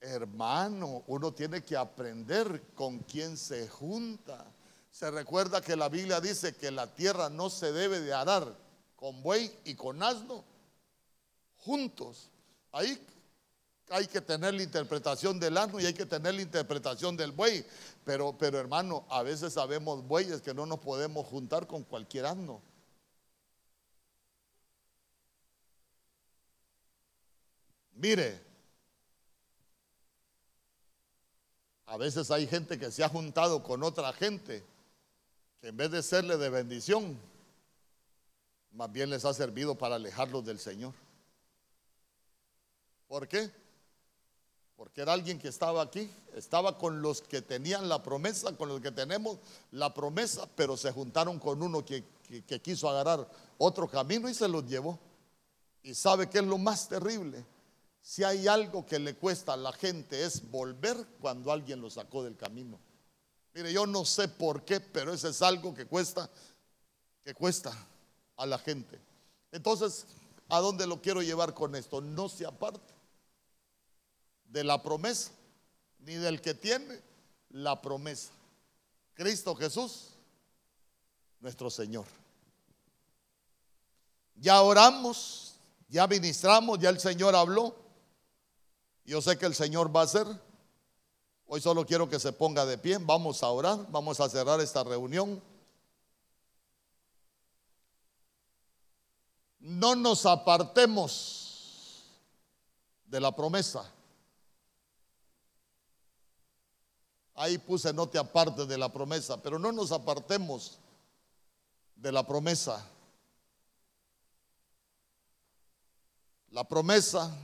Hermano, uno tiene que aprender con quién se junta. Se recuerda que la Biblia dice que la tierra no se debe de arar con buey y con asno juntos. Ahí hay que tener la interpretación del asno y hay que tener la interpretación del buey. Pero, pero hermano, a veces sabemos bueyes que no nos podemos juntar con cualquier asno. Mire, a veces hay gente que se ha juntado con otra gente que en vez de serle de bendición, más bien les ha servido para alejarlos del Señor. ¿Por qué? porque era alguien que estaba aquí, estaba con los que tenían la promesa, con los que tenemos la promesa, pero se juntaron con uno que, quiso agarrar otro camino y se los llevó. Y sabe que es lo más terrible. Si hay algo que le cuesta a la gente es volver cuando alguien lo sacó del camino. Mire, yo no sé por qué, pero ese es algo que cuesta, que cuesta a la gente. Entonces, ¿a dónde lo quiero llevar con esto? No se aparte de la promesa, ni del que tiene la promesa. Cristo Jesús, nuestro Señor. Ya oramos, ya ministramos, ya el Señor habló. Yo sé que el Señor va a hacer. Hoy solo quiero que se ponga de pie. Vamos a orar, vamos a cerrar esta reunión. No nos apartemos de la promesa. Ahí puse no te apartes de la promesa, pero no nos apartemos de la promesa. La promesa